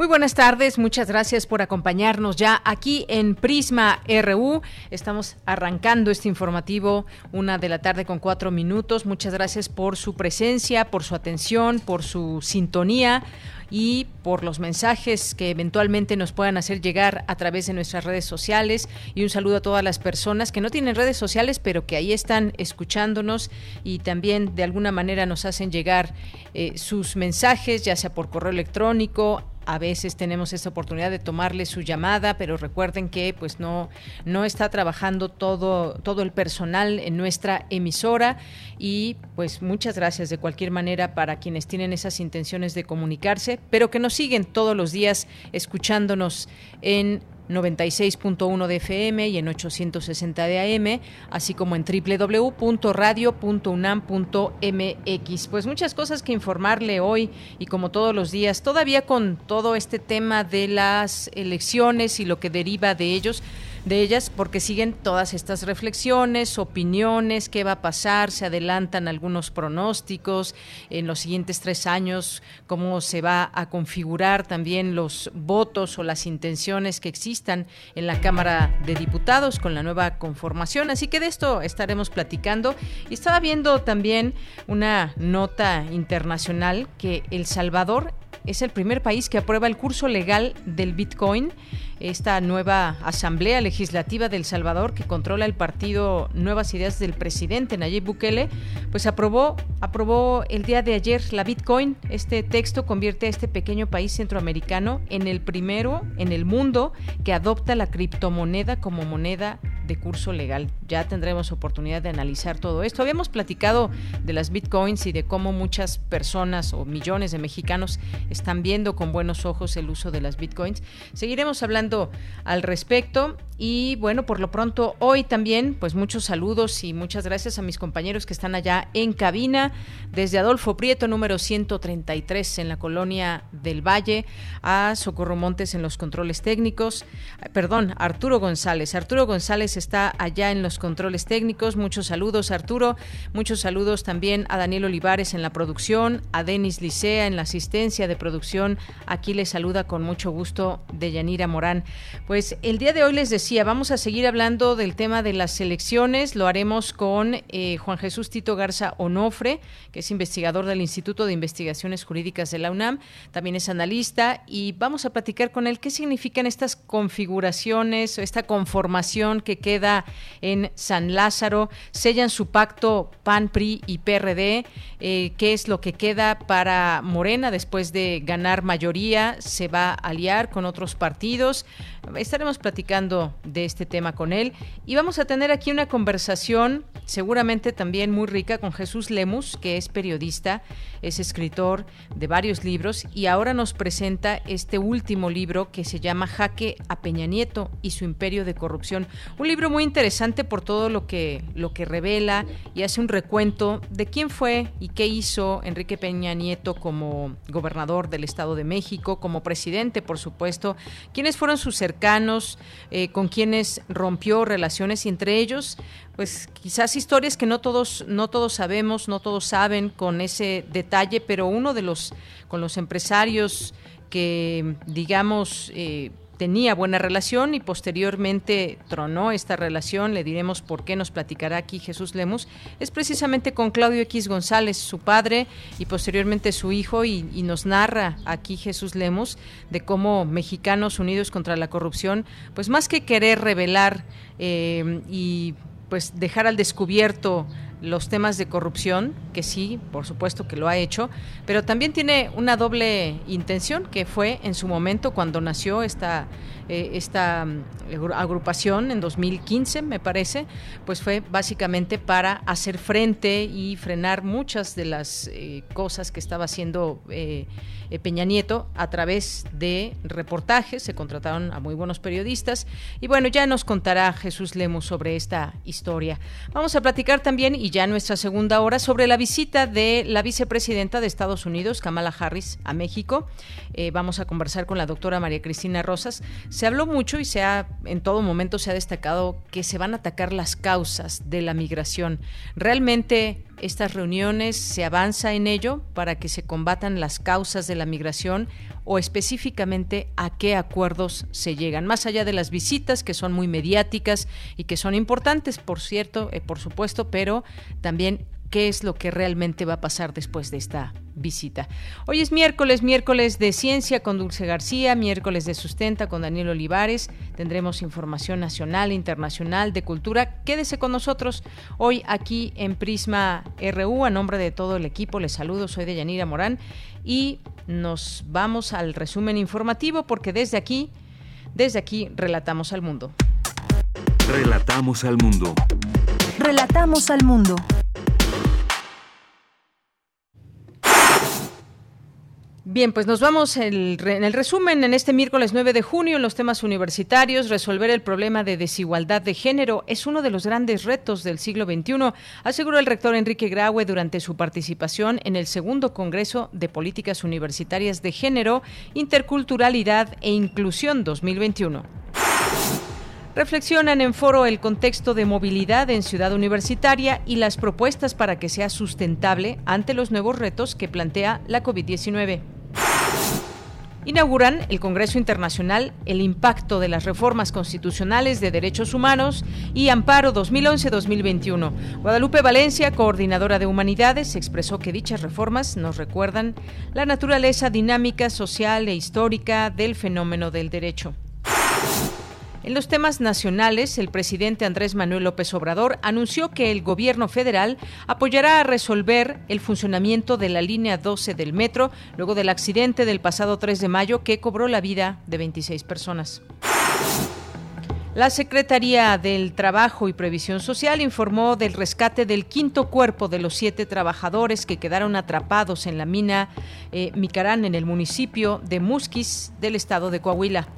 Muy buenas tardes, muchas gracias por acompañarnos ya aquí en Prisma RU. Estamos arrancando este informativo una de la tarde con cuatro minutos. Muchas gracias por su presencia, por su atención, por su sintonía y por los mensajes que eventualmente nos puedan hacer llegar a través de nuestras redes sociales. Y un saludo a todas las personas que no tienen redes sociales, pero que ahí están escuchándonos y también de alguna manera nos hacen llegar eh, sus mensajes, ya sea por correo electrónico, a veces tenemos esta oportunidad de tomarle su llamada, pero recuerden que pues no no está trabajando todo todo el personal en nuestra emisora. Y pues muchas gracias de cualquier manera para quienes tienen esas intenciones de comunicarse, pero que nos siguen todos los días escuchándonos en 96.1 de FM y en 860 de AM, así como en www.radio.unam.mx. Pues muchas cosas que informarle hoy y como todos los días, todavía con todo este tema de las elecciones y lo que deriva de ellos de ellas porque siguen todas estas reflexiones, opiniones, qué va a pasar, se adelantan algunos pronósticos en los siguientes tres años, cómo se va a configurar también los votos o las intenciones que existan en la Cámara de Diputados con la nueva conformación. Así que de esto estaremos platicando. Y estaba viendo también una nota internacional que El Salvador es el primer país que aprueba el curso legal del Bitcoin esta nueva Asamblea Legislativa del Salvador que controla el partido Nuevas Ideas del presidente Nayib Bukele, pues aprobó aprobó el día de ayer la Bitcoin. Este texto convierte a este pequeño país centroamericano en el primero en el mundo que adopta la criptomoneda como moneda de curso legal. Ya tendremos oportunidad de analizar todo esto. Habíamos platicado de las bitcoins y de cómo muchas personas o millones de mexicanos están viendo con buenos ojos el uso de las bitcoins. Seguiremos hablando al respecto y bueno, por lo pronto hoy también, pues muchos saludos y muchas gracias a mis compañeros que están allá en cabina, desde Adolfo Prieto, número 133 en la colonia del Valle, a Socorro Montes en los controles técnicos, perdón, Arturo González. Arturo González está allá en los controles técnicos. Muchos saludos, Arturo. Muchos saludos también a Daniel Olivares en la producción, a Denis Licea en la asistencia de producción. Aquí les saluda con mucho gusto Deyanira Morán. Pues el día de hoy les decía vamos a seguir hablando del tema de las elecciones. Lo haremos con eh, Juan Jesús Tito Garza Onofre, que es investigador del Instituto de Investigaciones Jurídicas de la UNAM. También es analista y vamos a platicar con él qué significan estas configuraciones, esta conformación que queda en San Lázaro. Sellan su pacto PAN, PRI y PRD. Eh, ¿Qué es lo que queda para Morena después de ganar mayoría? ¿Se va a aliar con otros partidos? Estaremos platicando de este tema con él y vamos a tener aquí una conversación seguramente también muy rica con Jesús Lemus, que es periodista, es escritor de varios libros y ahora nos presenta este último libro que se llama Jaque a Peña Nieto y su imperio de corrupción. Un libro muy interesante por todo lo que lo que revela y hace un recuento de quién fue y qué hizo Enrique Peña Nieto como gobernador del Estado de México, como presidente, por supuesto, quiénes fueron sus cercanos, eh, con quienes rompió relaciones y entre ellos, pues quizás historias que no todos, no todos sabemos, no todos saben con ese detalle, pero uno de los, con los empresarios que, digamos, eh, tenía buena relación y posteriormente tronó esta relación, le diremos por qué nos platicará aquí Jesús Lemus, es precisamente con Claudio X González, su padre y posteriormente su hijo, y, nos narra aquí Jesús Lemus de cómo Mexicanos Unidos contra la Corrupción, pues más que querer revelar eh, y pues dejar al descubierto los temas de corrupción, que sí, por supuesto que lo ha hecho, pero también tiene una doble intención, que fue en su momento cuando nació esta, eh, esta mm, agrupación en 2015, me parece, pues fue básicamente para hacer frente y frenar muchas de las eh, cosas que estaba haciendo eh, Peña Nieto a través de reportajes, se contrataron a muy buenos periodistas y bueno, ya nos contará Jesús Lemos sobre esta historia. Vamos a platicar también, y ya nuestra segunda hora, sobre la visita de la vicepresidenta de Estados Unidos, Kamala Harris, a México. vamos a conversar con la doctora María Cristina Rosas. Se habló mucho y se ha, en todo momento se ha destacado que se van a atacar las causas de la migración. ¿Realmente estas reuniones se avanza en ello para que se combatan las causas de la migración o específicamente a qué acuerdos se llegan? Más allá de las visitas que son muy mediáticas y que son importantes, por cierto, eh, por supuesto, pero también qué es lo que realmente va a pasar después de esta visita. Hoy es miércoles, miércoles de ciencia con Dulce García, miércoles de sustenta con Daniel Olivares. Tendremos información nacional, internacional, de cultura. Quédese con nosotros hoy aquí en Prisma RU. A nombre de todo el equipo les saludo, soy de Yanira Morán y nos vamos al resumen informativo porque desde aquí, desde aquí relatamos al mundo. Relatamos al mundo. Relatamos al mundo. Bien, pues nos vamos en el resumen en este miércoles 9 de junio en los temas universitarios. Resolver el problema de desigualdad de género es uno de los grandes retos del siglo XXI, aseguró el rector Enrique Graue durante su participación en el segundo Congreso de Políticas Universitarias de Género, Interculturalidad e Inclusión 2021. Reflexionan en foro el contexto de movilidad en Ciudad Universitaria y las propuestas para que sea sustentable ante los nuevos retos que plantea la COVID-19. Inauguran el Congreso Internacional El impacto de las reformas constitucionales de derechos humanos y Amparo 2011-2021. Guadalupe Valencia, coordinadora de humanidades, expresó que dichas reformas nos recuerdan la naturaleza dinámica, social e histórica del fenómeno del derecho. En los temas nacionales, el presidente Andrés Manuel López Obrador anunció que el gobierno federal apoyará a resolver el funcionamiento de la línea 12 del metro luego del accidente del pasado 3 de mayo que cobró la vida de 26 personas. La Secretaría del Trabajo y Previsión Social informó del rescate del quinto cuerpo de los siete trabajadores que quedaron atrapados en la mina eh, Micarán en el municipio de Musquis del estado de Coahuila.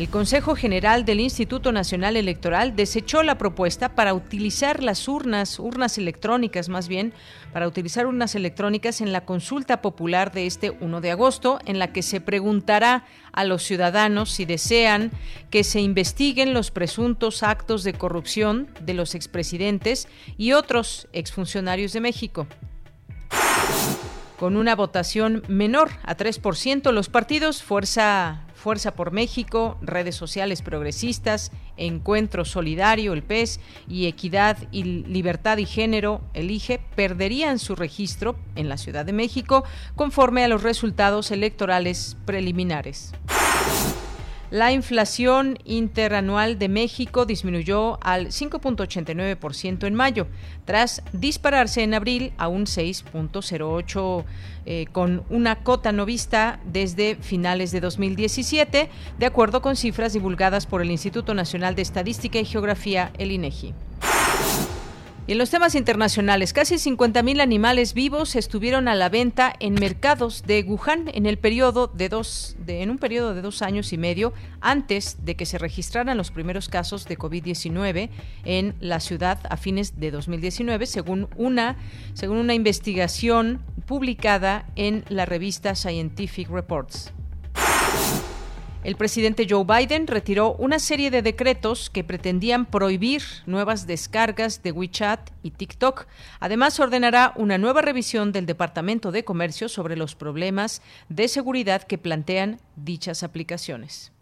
El Consejo General del Instituto Nacional Electoral desechó la propuesta para utilizar las urnas, urnas electrónicas más bien, para utilizar urnas electrónicas en la consulta popular de este 1 de agosto, en la que se preguntará a los ciudadanos si desean que se investiguen los presuntos actos de corrupción de los expresidentes y otros exfuncionarios de México. Con una votación menor a 3%, los partidos Fuerza Fuerza por México, redes sociales progresistas, Encuentro Solidario, el PES, y Equidad y Libertad y Género, Elige, perderían su registro en la Ciudad de México conforme a los resultados electorales preliminares. La inflación interanual de México disminuyó al 5.89% en mayo, tras dispararse en abril a un 6.08% eh, con una cota no vista desde finales de 2017, de acuerdo con cifras divulgadas por el Instituto Nacional de Estadística y Geografía, el INEGI en los temas internacionales, casi 50.000 animales vivos estuvieron a la venta en mercados de Wuhan en el periodo de dos, en un periodo de dos años y medio antes de que se registraran los primeros casos de COVID-19 en la ciudad a fines de 2019, según una, según una investigación publicada en la revista Scientific Reports. El presidente Joe Biden retiró una serie de decretos que pretendían prohibir nuevas descargas de WeChat y TikTok. Además, ordenará una nueva revisión del Departamento de Comercio sobre los problemas de seguridad que plantean dichas aplicaciones.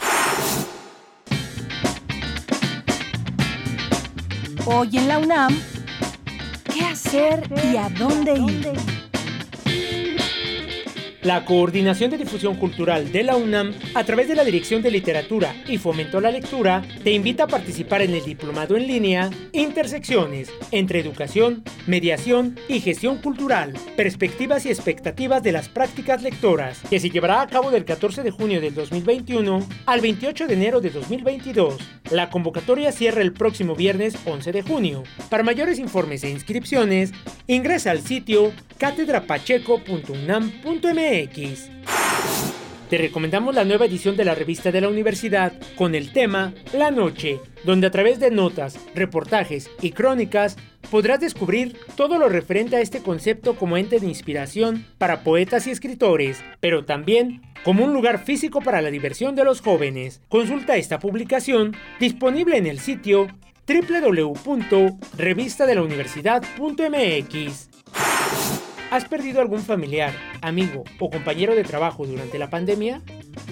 Hoy en la UNAM, ¿qué hacer y a dónde ir? La Coordinación de Difusión Cultural de la UNAM, a través de la Dirección de Literatura y Fomento a la Lectura, te invita a participar en el diplomado en línea Intersecciones entre educación, mediación y gestión cultural, perspectivas y expectativas de las prácticas lectoras, que se llevará a cabo del 14 de junio del 2021 al 28 de enero de 2022. La convocatoria cierra el próximo viernes 11 de junio. Para mayores informes e inscripciones, ingresa al sitio catedrapacheco.unam.mx. Te recomendamos la nueva edición de la revista de la universidad con el tema La Noche, donde a través de notas, reportajes y crónicas podrás descubrir todo lo referente a este concepto como ente de inspiración para poetas y escritores, pero también como un lugar físico para la diversión de los jóvenes. Consulta esta publicación disponible en el sitio www.revistadelauniversidad.mx. ¿Has perdido algún familiar, amigo o compañero de trabajo durante la pandemia?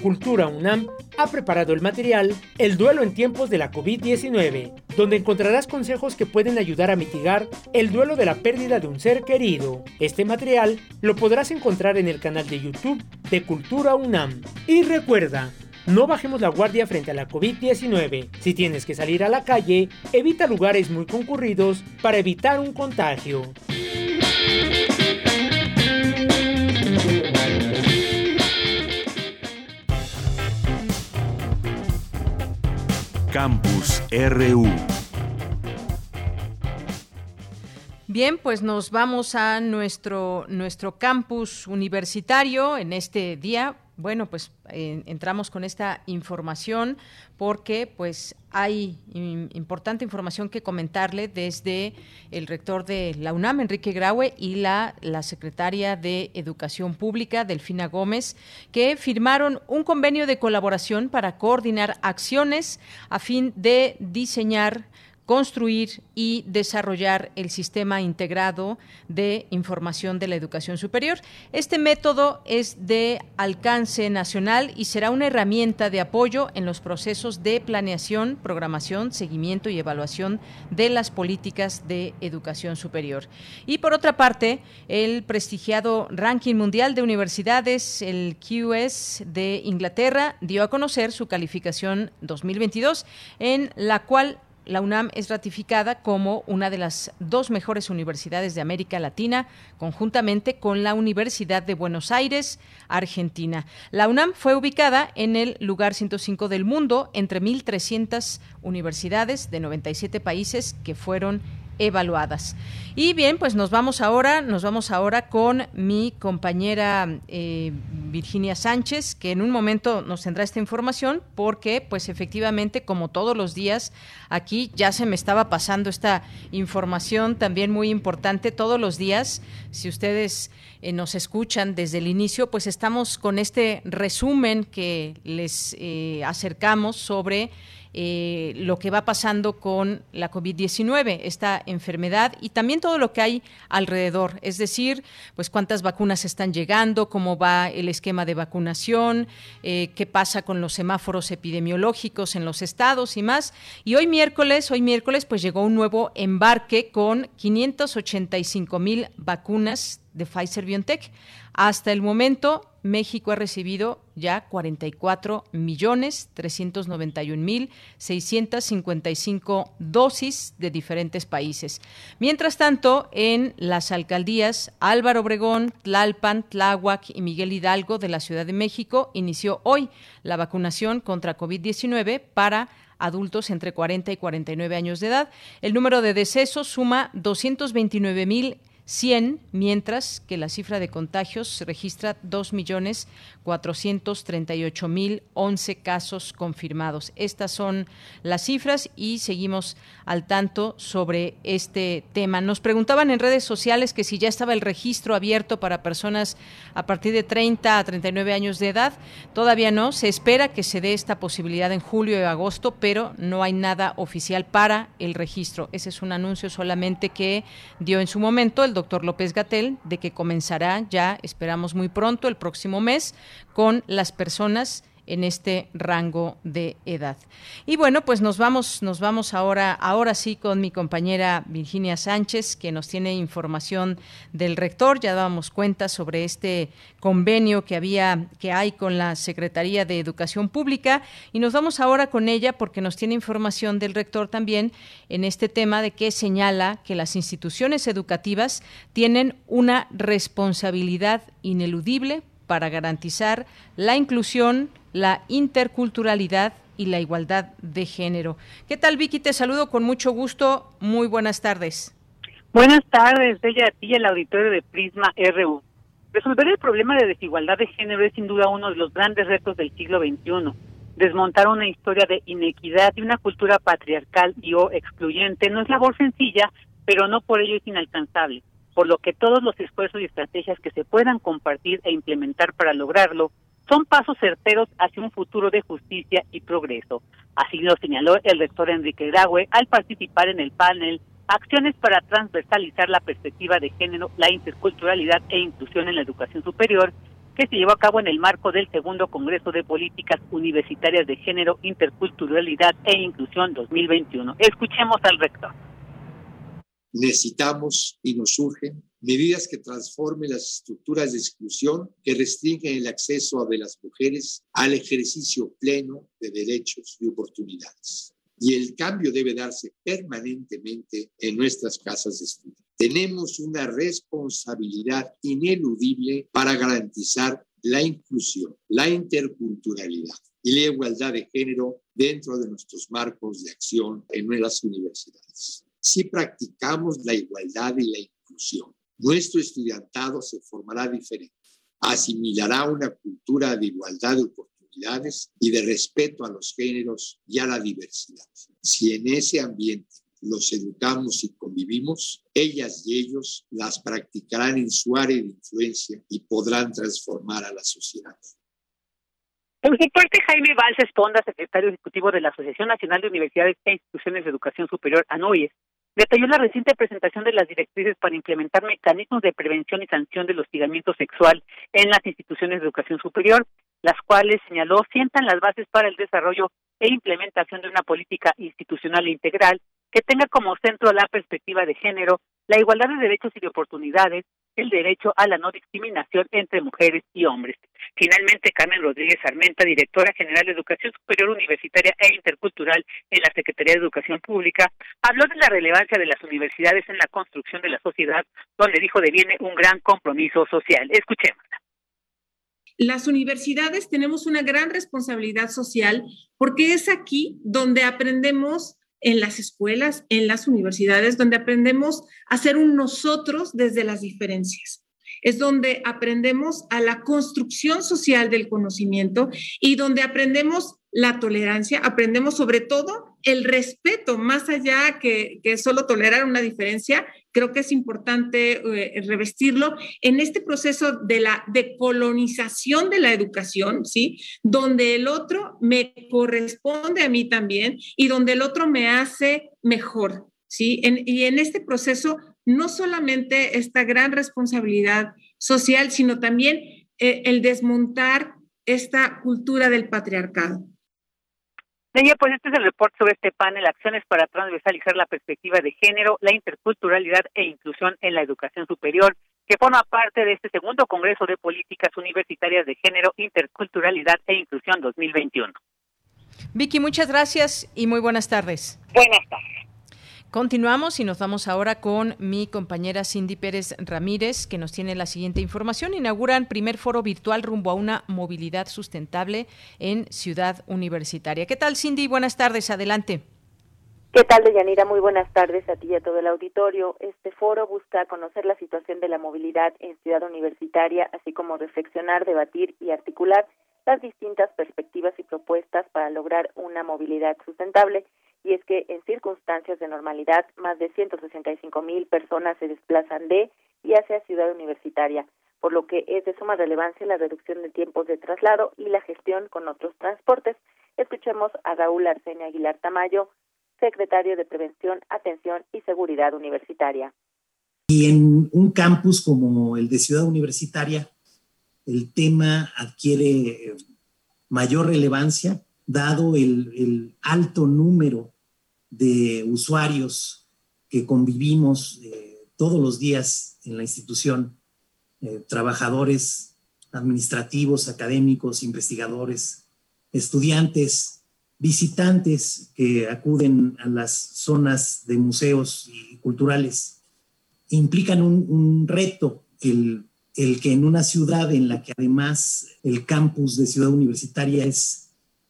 Cultura UNAM ha preparado el material El duelo en tiempos de la COVID-19, donde encontrarás consejos que pueden ayudar a mitigar el duelo de la pérdida de un ser querido. Este material lo podrás encontrar en el canal de YouTube de Cultura UNAM. Y recuerda, no bajemos la guardia frente a la COVID-19. Si tienes que salir a la calle, evita lugares muy concurridos para evitar un contagio. Campus RU. Bien, pues nos vamos a nuestro, nuestro campus universitario en este día. Bueno, pues entramos con esta información porque pues hay importante información que comentarle desde el rector de la UNAM, Enrique Graue, y la, la secretaria de Educación Pública, Delfina Gómez, que firmaron un convenio de colaboración para coordinar acciones a fin de diseñar construir y desarrollar el sistema integrado de información de la educación superior. Este método es de alcance nacional y será una herramienta de apoyo en los procesos de planeación, programación, seguimiento y evaluación de las políticas de educación superior. Y por otra parte, el prestigiado ranking mundial de universidades, el QS de Inglaterra, dio a conocer su calificación 2022, en la cual la UNAM es ratificada como una de las dos mejores universidades de América Latina, conjuntamente con la Universidad de Buenos Aires, Argentina. La UNAM fue ubicada en el lugar 105 del mundo entre 1.300 universidades de 97 países que fueron evaluadas. Y bien, pues nos vamos ahora, nos vamos ahora con mi compañera eh, Virginia Sánchez, que en un momento nos tendrá esta información, porque pues efectivamente, como todos los días, aquí ya se me estaba pasando esta información también muy importante todos los días. Si ustedes eh, nos escuchan desde el inicio, pues estamos con este resumen que les eh, acercamos sobre eh, lo que va pasando con la COVID-19, esta enfermedad y también todo lo que hay alrededor, es decir, pues cuántas vacunas están llegando, cómo va el esquema de vacunación, eh, qué pasa con los semáforos epidemiológicos en los estados y más. Y hoy miércoles, hoy miércoles, pues llegó un nuevo embarque con 585 mil vacunas de Pfizer BioNTech. Hasta el momento, México ha recibido ya 44 millones 391 mil 655 dosis de diferentes países. Mientras tanto, en las alcaldías Álvaro Obregón, Tlalpan, Tláhuac y Miguel Hidalgo de la Ciudad de México inició hoy la vacunación contra COVID-19 para adultos entre 40 y 49 años de edad. El número de decesos suma 229 mil 100, mientras que la cifra de contagios registra 2.438.011 casos confirmados. Estas son las cifras y seguimos al tanto sobre este tema. Nos preguntaban en redes sociales que si ya estaba el registro abierto para personas a partir de 30 a 39 años de edad. Todavía no. Se espera que se dé esta posibilidad en julio y agosto, pero no hay nada oficial para el registro. Ese es un anuncio solamente que dio en su momento el doctor López Gatel de que comenzará ya, esperamos muy pronto, el próximo mes, con las personas en este rango de edad. Y bueno, pues nos vamos, nos vamos ahora, ahora sí con mi compañera Virginia Sánchez, que nos tiene información del rector. Ya dábamos cuenta sobre este convenio que había, que hay con la Secretaría de Educación Pública, y nos vamos ahora con ella porque nos tiene información del rector también en este tema de que señala que las instituciones educativas tienen una responsabilidad ineludible para garantizar la inclusión, la interculturalidad y la igualdad de género. ¿Qué tal, Vicky? Te saludo con mucho gusto. Muy buenas tardes. Buenas tardes, ella a ti el auditorio de Prisma RU. Resolver el problema de desigualdad de género es sin duda uno de los grandes retos del siglo XXI. Desmontar una historia de inequidad y una cultura patriarcal y o excluyente no es labor sencilla, pero no por ello es inalcanzable por lo que todos los esfuerzos y estrategias que se puedan compartir e implementar para lograrlo son pasos certeros hacia un futuro de justicia y progreso. Así lo señaló el rector Enrique Graue al participar en el panel Acciones para transversalizar la perspectiva de género, la interculturalidad e inclusión en la educación superior, que se llevó a cabo en el marco del segundo Congreso de Políticas Universitarias de Género, Interculturalidad e Inclusión 2021. Escuchemos al rector necesitamos y nos surgen medidas que transformen las estructuras de exclusión que restringen el acceso de las mujeres al ejercicio pleno de derechos y oportunidades. Y el cambio debe darse permanentemente en nuestras casas de estudio. Tenemos una responsabilidad ineludible para garantizar la inclusión, la interculturalidad y la igualdad de género dentro de nuestros marcos de acción en nuestras universidades si practicamos la igualdad y la inclusión. Nuestro estudiantado se formará diferente, asimilará una cultura de igualdad de oportunidades y de respeto a los géneros y a la diversidad. Si en ese ambiente los educamos y convivimos, ellas y ellos las practicarán en su área de influencia y podrán transformar a la sociedad. El sector Jaime Valls Esponda, secretario ejecutivo de la Asociación Nacional de Universidades e Instituciones de Educación Superior, ANOIES, detalló la reciente presentación de las directrices para implementar mecanismos de prevención y sanción del hostigamiento sexual en las instituciones de educación superior, las cuales, señaló, sientan las bases para el desarrollo e implementación de una política institucional e integral que tenga como centro la perspectiva de género, la igualdad de derechos y de oportunidades, el derecho a la no discriminación entre mujeres y hombres. Finalmente, Carmen Rodríguez Armenta, directora general de Educación Superior Universitaria e Intercultural en la Secretaría de Educación Pública, habló de la relevancia de las universidades en la construcción de la sociedad, donde dijo deviene un gran compromiso social. Escuchémosla. Las universidades tenemos una gran responsabilidad social porque es aquí donde aprendemos en las escuelas, en las universidades, donde aprendemos a ser un nosotros desde las diferencias. Es donde aprendemos a la construcción social del conocimiento y donde aprendemos la tolerancia, aprendemos sobre todo el respeto, más allá que, que solo tolerar una diferencia, creo que es importante eh, revestirlo en este proceso de la decolonización de la educación, ¿sí? Donde el otro me corresponde a mí también y donde el otro me hace mejor, ¿sí? y en este proceso no solamente esta gran responsabilidad social, sino también eh, el desmontar esta cultura del patriarcado. Ella, pues este es el reporte sobre este panel, acciones para transversalizar la perspectiva de género, la interculturalidad e inclusión en la educación superior, que forma parte de este segundo Congreso de Políticas Universitarias de Género, Interculturalidad e Inclusión 2021. Vicky, muchas gracias y muy buenas tardes. Buenas tardes. Continuamos y nos vamos ahora con mi compañera Cindy Pérez Ramírez, que nos tiene la siguiente información. Inauguran primer foro virtual rumbo a una movilidad sustentable en Ciudad Universitaria. ¿Qué tal, Cindy? Buenas tardes. Adelante. ¿Qué tal, Deyanira? Muy buenas tardes a ti y a todo el auditorio. Este foro busca conocer la situación de la movilidad en Ciudad Universitaria, así como reflexionar, debatir y articular las distintas perspectivas y propuestas para lograr una movilidad sustentable y es que en circunstancias de normalidad más de 165 mil personas se desplazan de y hacia Ciudad Universitaria, por lo que es de suma relevancia la reducción de tiempos de traslado y la gestión con otros transportes. Escuchemos a Raúl Arsenio Aguilar Tamayo, secretario de Prevención, Atención y Seguridad Universitaria. Y en un campus como el de Ciudad Universitaria, el tema adquiere mayor relevancia, dado el, alto número de usuarios que convivimos eh, todos los días en la institución, eh, trabajadores administrativos, académicos, investigadores, estudiantes, visitantes que acuden a las zonas de museos y culturales, implican un, reto el, el que en una ciudad en la que además el campus de Ciudad Universitaria es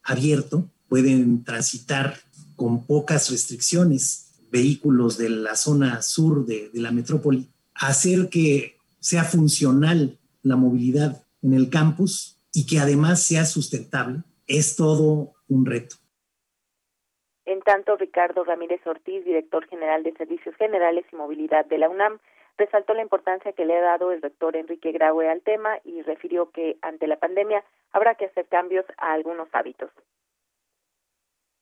abierto, pueden transitar con pocas restricciones vehículos de la zona sur de, de la metrópoli, hacer que sea funcional la movilidad en el campus y que además sea sustentable, es todo un reto. En tanto, Ricardo Ramírez Ortiz, director general de Servicios Generales y Movilidad de la UNAM, resaltó la importancia que le ha dado el rector Enrique Graue al tema y refirió que ante la pandemia habrá que hacer cambios a algunos hábitos.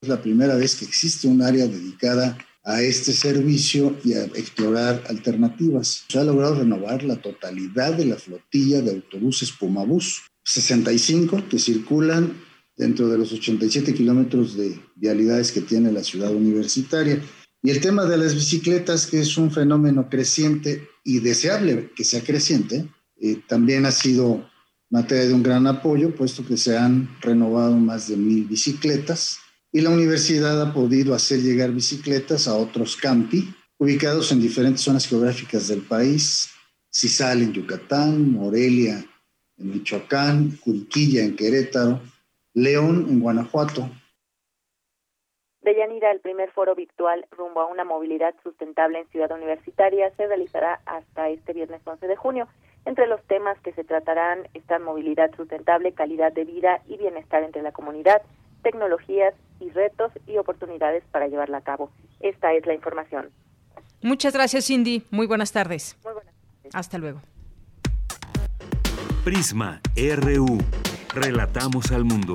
Es la primera vez que existe un área dedicada a este servicio y a explorar alternativas. Se ha logrado renovar la totalidad de la flotilla de autobuses Pumabús, 65 que circulan dentro de los 87 kilómetros de vialidades que tiene la ciudad universitaria. Y el tema de las bicicletas, que es un fenómeno creciente y deseable que sea creciente, eh, también ha sido materia de un gran apoyo, puesto que se han renovado más de mil bicicletas y la universidad ha podido hacer llegar bicicletas a otros campi ubicados en diferentes zonas geográficas del país, Cisal en Yucatán, Morelia en Michoacán, Juriquilla en Querétaro, León en Guanajuato. Deyanira, el primer foro virtual rumbo a una movilidad sustentable en Ciudad Universitaria se realizará hasta este viernes 11 de junio. Entre los temas que se tratarán están movilidad sustentable, calidad de vida y bienestar entre la comunidad, tecnologías y retos y oportunidades para llevarla a cabo. Esta es la información. Muchas gracias, Cindy. Muy buenas tardes. Muy buenas tardes. Hasta luego. Prisma RU. Relatamos al mundo.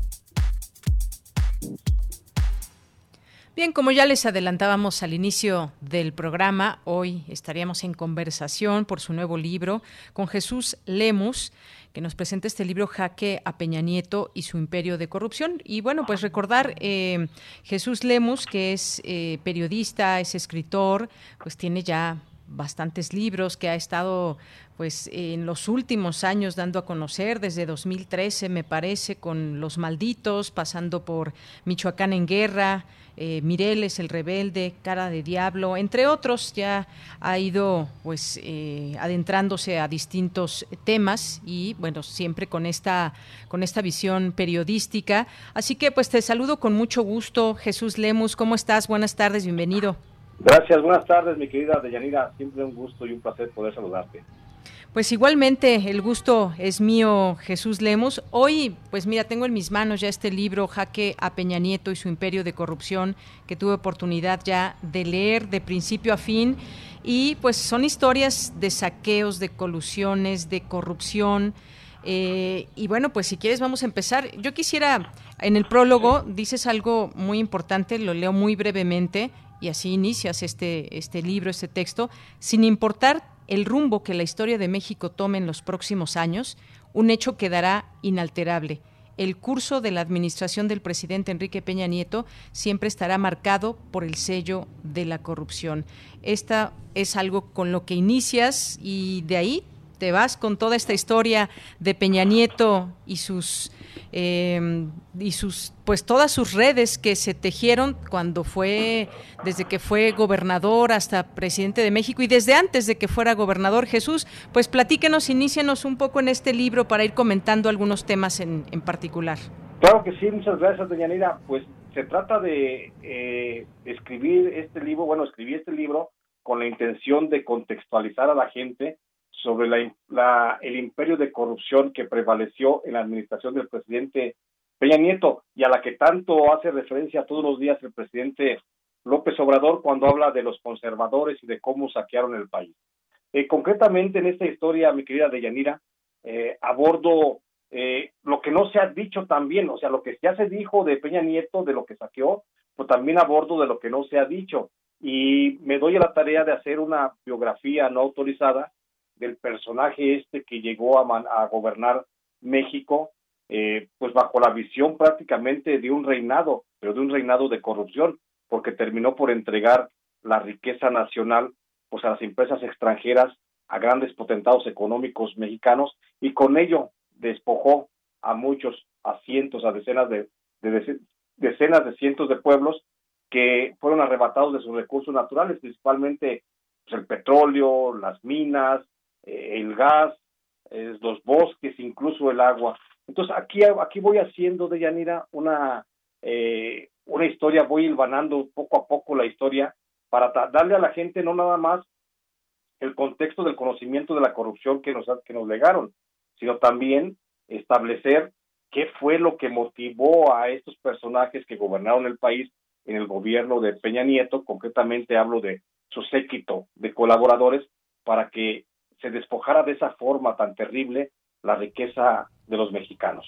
Bien, como ya les adelantábamos al inicio del programa, hoy estaríamos en conversación por su nuevo libro con Jesús Lemus que nos presenta este libro Jaque a Peña Nieto y su imperio de corrupción. Y bueno, pues recordar eh, Jesús Lemus, que es eh, periodista, es escritor, pues tiene ya bastantes libros que ha estado pues en los últimos años dando a conocer desde 2013 me parece con Los Malditos pasando por Michoacán en guerra eh, Mireles el rebelde, Cara de Diablo, entre otros, ya ha ido pues eh, adentrándose a distintos temas y bueno, siempre con esta, con esta visión periodística. Así que pues te saludo con mucho gusto, Jesús Lemus, ¿cómo estás? Buenas tardes, bienvenido. Gracias, buenas tardes, mi querida Deyanira, siempre un gusto y un placer poder saludarte. Pues igualmente, el gusto es mío, Jesús Lemos. Hoy, pues mira, tengo en mis manos ya este libro, Jaque a Peña Nieto y su imperio de corrupción, que tuve oportunidad ya de leer de principio a fin. Y pues son historias de saqueos, de colusiones, de corrupción. Eh, y bueno, pues si quieres vamos a empezar. Yo quisiera, en el prólogo dices algo muy importante, lo leo muy brevemente y así inicias este, este libro, este texto, sin importar el rumbo que la historia de México tome en los próximos años, un hecho quedará inalterable. El curso de la administración del presidente Enrique Peña Nieto siempre estará marcado por el sello de la corrupción. Esta es algo con lo que inicias y de ahí te vas con toda esta historia de Peña Nieto y sus eh, y sus pues todas sus redes que se tejieron cuando fue desde que fue gobernador hasta presidente de México y desde antes de que fuera gobernador Jesús pues platíquenos inícianos un poco en este libro para ir comentando algunos temas en, en particular. Claro que sí muchas gracias doña Nira pues se trata de eh, escribir este libro bueno escribí este libro con la intención de contextualizar a la gente sobre el imperio de corrupción que prevaleció en la administración del presidente Peña Nieto y a la que tanto hace referencia todos los días el presidente López Obrador cuando habla de los conservadores y de cómo saquearon el país. Eh, concretamente en esta historia, mi querida Deyanira, eh, abordo eh, lo que no se ha dicho también, o sea, lo que ya se dijo de Peña Nieto, de lo que saqueó, pues también abordo de lo que no se ha dicho y me doy a la tarea de hacer una biografía no autorizada del personaje este que llegó a, a gobernar México, eh, pues bajo la visión prácticamente de un reinado, pero de un reinado de corrupción, porque terminó por entregar la riqueza nacional pues a las empresas extranjeras, a grandes potentados económicos mexicanos, y con ello despojó a muchos, a cientos, a decenas de, decenas de cientos de pueblos que fueron arrebatados de sus recursos naturales, principalmente pues, el petróleo, las minas, eh, el gas, eh, los bosques, incluso el agua. Entonces aquí, aquí voy haciendo de Yanira una, eh, una historia, voy hilvanando poco a poco la historia para darle a la gente no nada más el contexto del conocimiento de la corrupción que nos, que nos legaron, sino también establecer qué fue lo que motivó a estos personajes que gobernaron el país en el gobierno de Peña Nieto, concretamente hablo de su séquito de colaboradores, para que se despojara de esa forma tan terrible la riqueza de los mexicanos.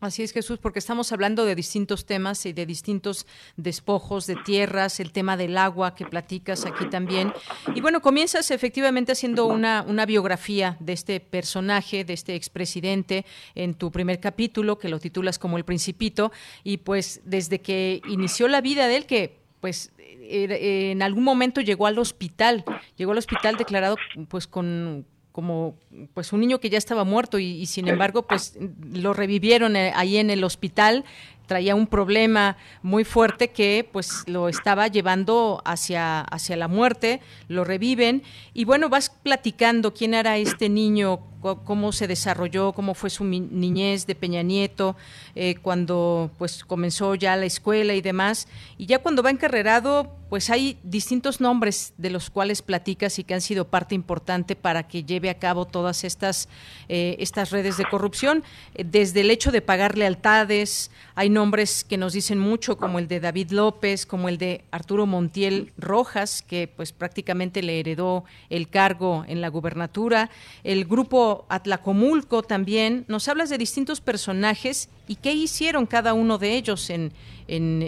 Así es, Jesús, porque estamos hablando de distintos temas y de distintos despojos de tierras, el tema del agua que platicas aquí también. Y bueno, comienzas efectivamente haciendo una, biografía de este personaje, de este expresidente, en tu primer capítulo, que lo titulas como El Principito, y pues desde que inició la vida de él, que pues en algún momento llegó al hospital, llegó al hospital declarado pues con como pues un niño que ya estaba muerto y, sin embargo pues lo revivieron eh, ahí en el hospital traía un problema muy fuerte que pues lo estaba llevando hacia, hacia la muerte, lo reviven y bueno, vas platicando quién era este niño, cómo se desarrolló, cómo fue su niñez de Peña Nieto, eh, cuando pues comenzó ya la escuela y demás. Y ya cuando va encarrerado, pues hay distintos nombres de los cuales platicas y que han sido parte importante para que lleve a cabo todas estas, eh, estas redes de corrupción, eh, desde el hecho de pagar lealtades, hay nombres que nos dicen mucho, como el de David López, como el de Arturo Montiel Rojas, que pues prácticamente le heredó el cargo en la gubernatura, el grupo Atlacomulco también. Nos hablas de distintos personajes y qué hicieron cada uno de ellos en,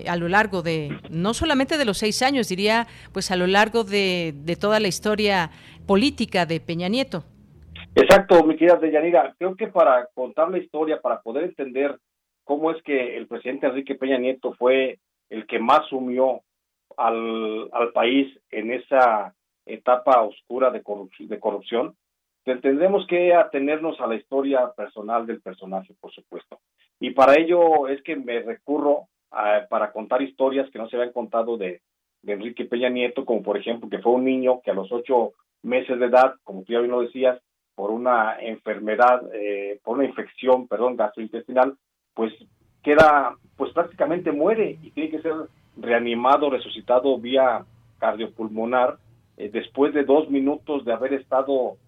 a lo largo de, no solamente de los seis años, diría, pues a lo largo de, toda la historia política de Peña Nieto. Exacto, mi querida Deyanira. Creo que para contar la historia, para poder entender cómo es que el presidente Enrique Peña Nieto fue el que más sumió al, país en esa etapa oscura de, de corrupción, tendremos que atenernos a la historia personal del personaje, por supuesto. Y para ello es que me recurro a, para contar historias que no se habían contado de, Enrique Peña Nieto, como por ejemplo que fue un niño que a los ocho meses de edad, como tú ya bien lo decías, por una enfermedad, eh, por una infección, perdón, gastrointestinal, pues queda, pues prácticamente muere y tiene que ser reanimado, resucitado vía cardiopulmonar, eh, después de dos minutos de haber estado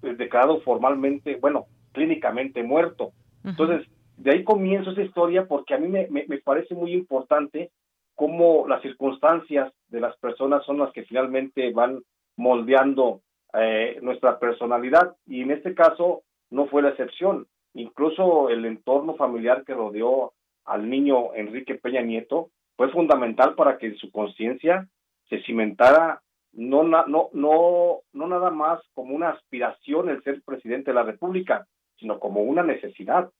declarado formalmente, bueno, clínicamente muerto. Entonces, de ahí comienzo esa historia porque a mí me, me, parece muy importante cómo las circunstancias de las personas son las que finalmente van moldeando eh, nuestra personalidad y en este caso no fue la excepción. Incluso el entorno familiar que rodeó al niño Enrique Peña Nieto fue fundamental para que su conciencia se cimentara no, no, no, no nada más como una aspiración el ser presidente de la República, sino como una necesidad,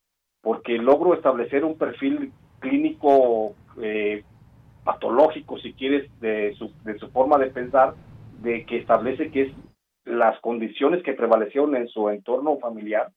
porque logro establecer un perfil clínico eh, patológico, si quieres, de su, de su forma de pensar, de que establece que es las condiciones que prevalecieron en su entorno familiar,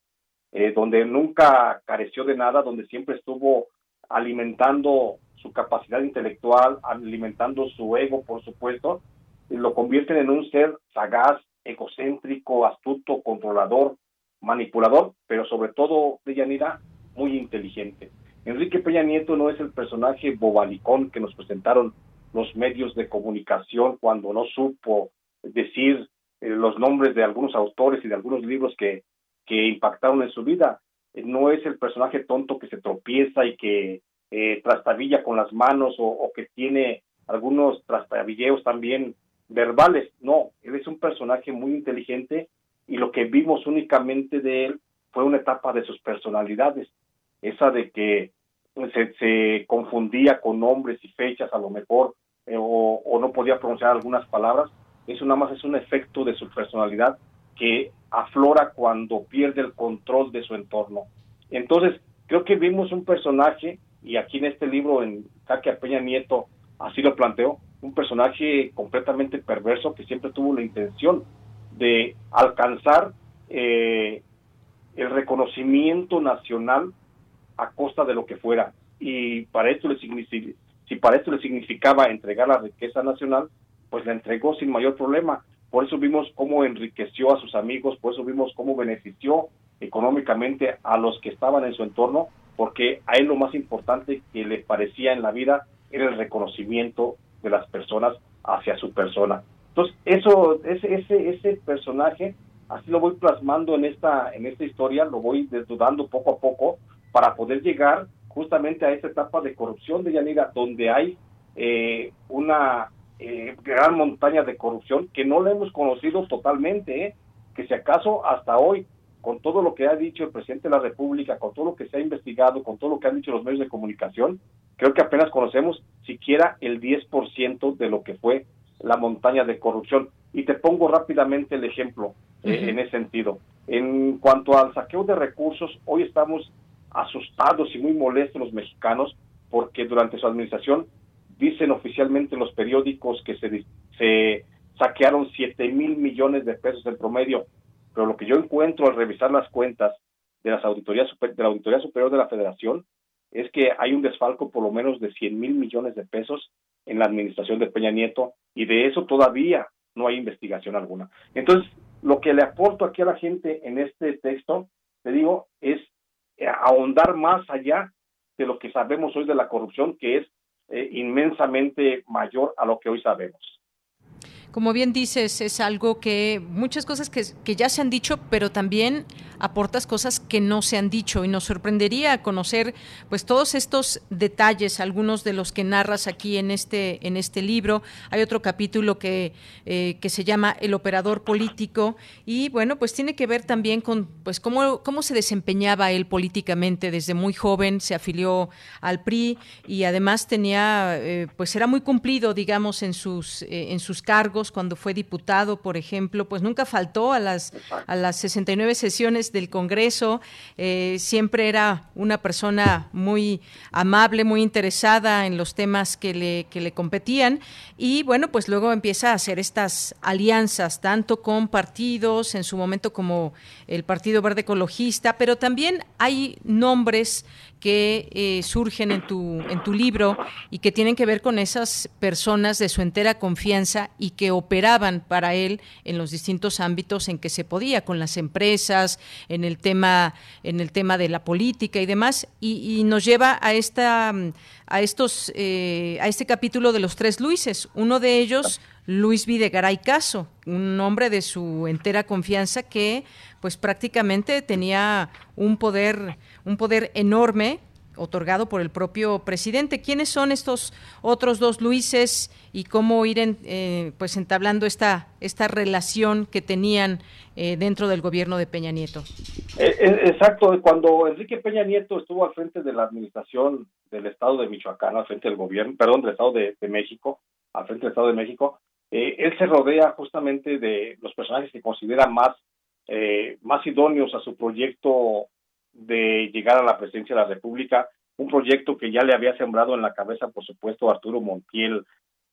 eh, donde nunca careció de nada, donde siempre estuvo alimentando su capacidad intelectual, alimentando su ego, por supuesto, lo convierten en un ser sagaz, egocéntrico, astuto, controlador, manipulador, pero sobre todo, de Yanira, muy inteligente. Enrique Peña Nieto no es el personaje bobalicón que nos presentaron los medios de comunicación cuando no supo decir eh, los nombres de algunos autores y de algunos libros que, que impactaron en su vida. Eh, no es el personaje tonto que se tropieza y que eh, trastabilla con las manos o, o que tiene algunos trastabilleos también verbales, no, él es un personaje muy inteligente y lo que vimos únicamente de él fue una etapa de sus personalidades, esa de que se, se, confundía con nombres y fechas a lo mejor eh, o, no podía pronunciar algunas palabras. Eso nada más es un efecto de su personalidad que aflora cuando pierde el control de su entorno. Entonces, creo que vimos un personaje, y aquí en este libro, en Caque Peña Nieto, así lo planteó, un personaje completamente perverso que siempre tuvo la intención de alcanzar eh, el reconocimiento nacional a costa de lo que fuera. Y para esto le si para esto le significaba entregar la riqueza nacional, pues la entregó sin mayor problema. Por eso vimos cómo enriqueció a sus amigos, por eso vimos cómo benefició económicamente a los que estaban en su entorno, porque a él lo más importante que le parecía en la vida era el reconocimiento de las personas hacia su persona. Entonces, eso, ese, ese, personaje, así lo voy plasmando en esta, en esta historia, lo voy desnudando poco a poco para poder llegar justamente a esa etapa de corrupción de Yanira, donde hay eh, una eh, gran montaña de corrupción que no la hemos conocido totalmente, ¿eh? que si acaso hasta hoy, con todo lo que ha dicho el presidente de la República, con todo lo que se ha investigado, con todo lo que han dicho los medios de comunicación, creo que apenas conocemos siquiera el 10% de lo que fue la montaña de corrupción. Y te pongo rápidamente el ejemplo eh, en ese sentido. En cuanto al saqueo de recursos, hoy estamos asustados y muy molestos los mexicanos porque durante su administración dicen oficialmente los periódicos que se, saquearon 7 mil millones de pesos en promedio, pero lo que yo encuentro al revisar las cuentas de, las auditorías, de la Auditoría Superior de la Federación es que hay un desfalco por lo menos de 100 mil millones de pesos en la administración de Peña Nieto y de eso todavía no hay investigación alguna. Entonces, lo que le aporto aquí a la gente en este texto, te digo, es ahondar más allá de lo que sabemos hoy de la corrupción, que es eh, inmensamente mayor a lo que hoy sabemos. Como bien dices, es algo que muchas cosas que, que, ya se han dicho, pero también aportas cosas que no se han dicho. Y nos sorprendería conocer pues todos estos detalles, algunos de los que narras aquí en este en este libro. Hay otro capítulo que, eh, que se llama El operador político. Y bueno, pues tiene que ver también con pues cómo, cómo se desempeñaba él políticamente. Desde muy joven, se afilió al PRI y además tenía eh, pues era muy cumplido, digamos, en sus eh, en sus cargos cuando fue diputado, por ejemplo, pues nunca faltó a las, a las 69 sesiones del Congreso, eh, siempre era una persona muy amable, muy interesada en los temas que le, que le competían. Y bueno, pues luego empieza a hacer estas alianzas, tanto con partidos, en su momento como el Partido Verde Ecologista, pero también hay nombres que eh, surgen en tu, en tu libro y que tienen que ver con esas personas de su entera confianza y que operaban para él en los distintos ámbitos en que se podía, con las empresas, en el tema, en el tema de la política y demás, y, nos lleva a esta a estos eh, a este capítulo de los tres Luises. Uno de ellos, Luis Videgaray Caso, un hombre de su entera confianza que pues prácticamente tenía un poder un poder enorme otorgado por el propio presidente. ¿Quiénes son estos otros dos Luises y cómo ir eh, pues entablando esta esta relación que tenían eh, dentro del gobierno de Peña Nieto? Eh, exacto, cuando Enrique Peña Nieto estuvo al frente de la administración del Estado de Michoacán, al frente del gobierno, perdón, del Estado de, México, al frente del Estado de México, él se rodea justamente de los personajes que considera más más idóneos a su proyecto de llegar a la presidencia de la República, un proyecto que ya le había sembrado en la cabeza, por supuesto, Arturo Montiel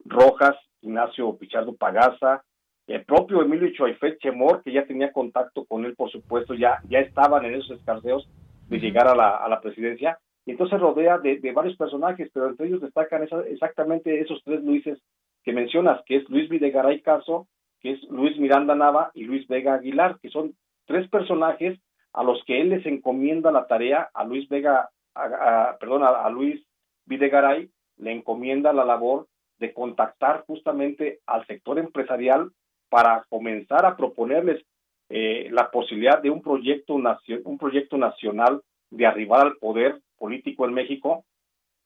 Rojas, Ignacio Pichardo Pagaza, el propio Emilio Choifet Chemor, que ya tenía contacto con él, por supuesto, ya, ya estaban en esos escarceos de llegar a la, a la presidencia, y entonces rodea de, varios personajes, pero entre ellos destacan exactamente esos tres Luises que mencionas, que es Luis Videgaray Caso, que es Luis Miranda Nava y Luis Vega Aguilar, que son tres personajes a los que él les encomienda la tarea, a Luis Vega, a, perdón, a, Luis Videgaray, le encomienda la labor de contactar justamente al sector empresarial para comenzar a proponerles eh, la posibilidad de un proyecto, un proyecto nacional de arribar al poder político en México,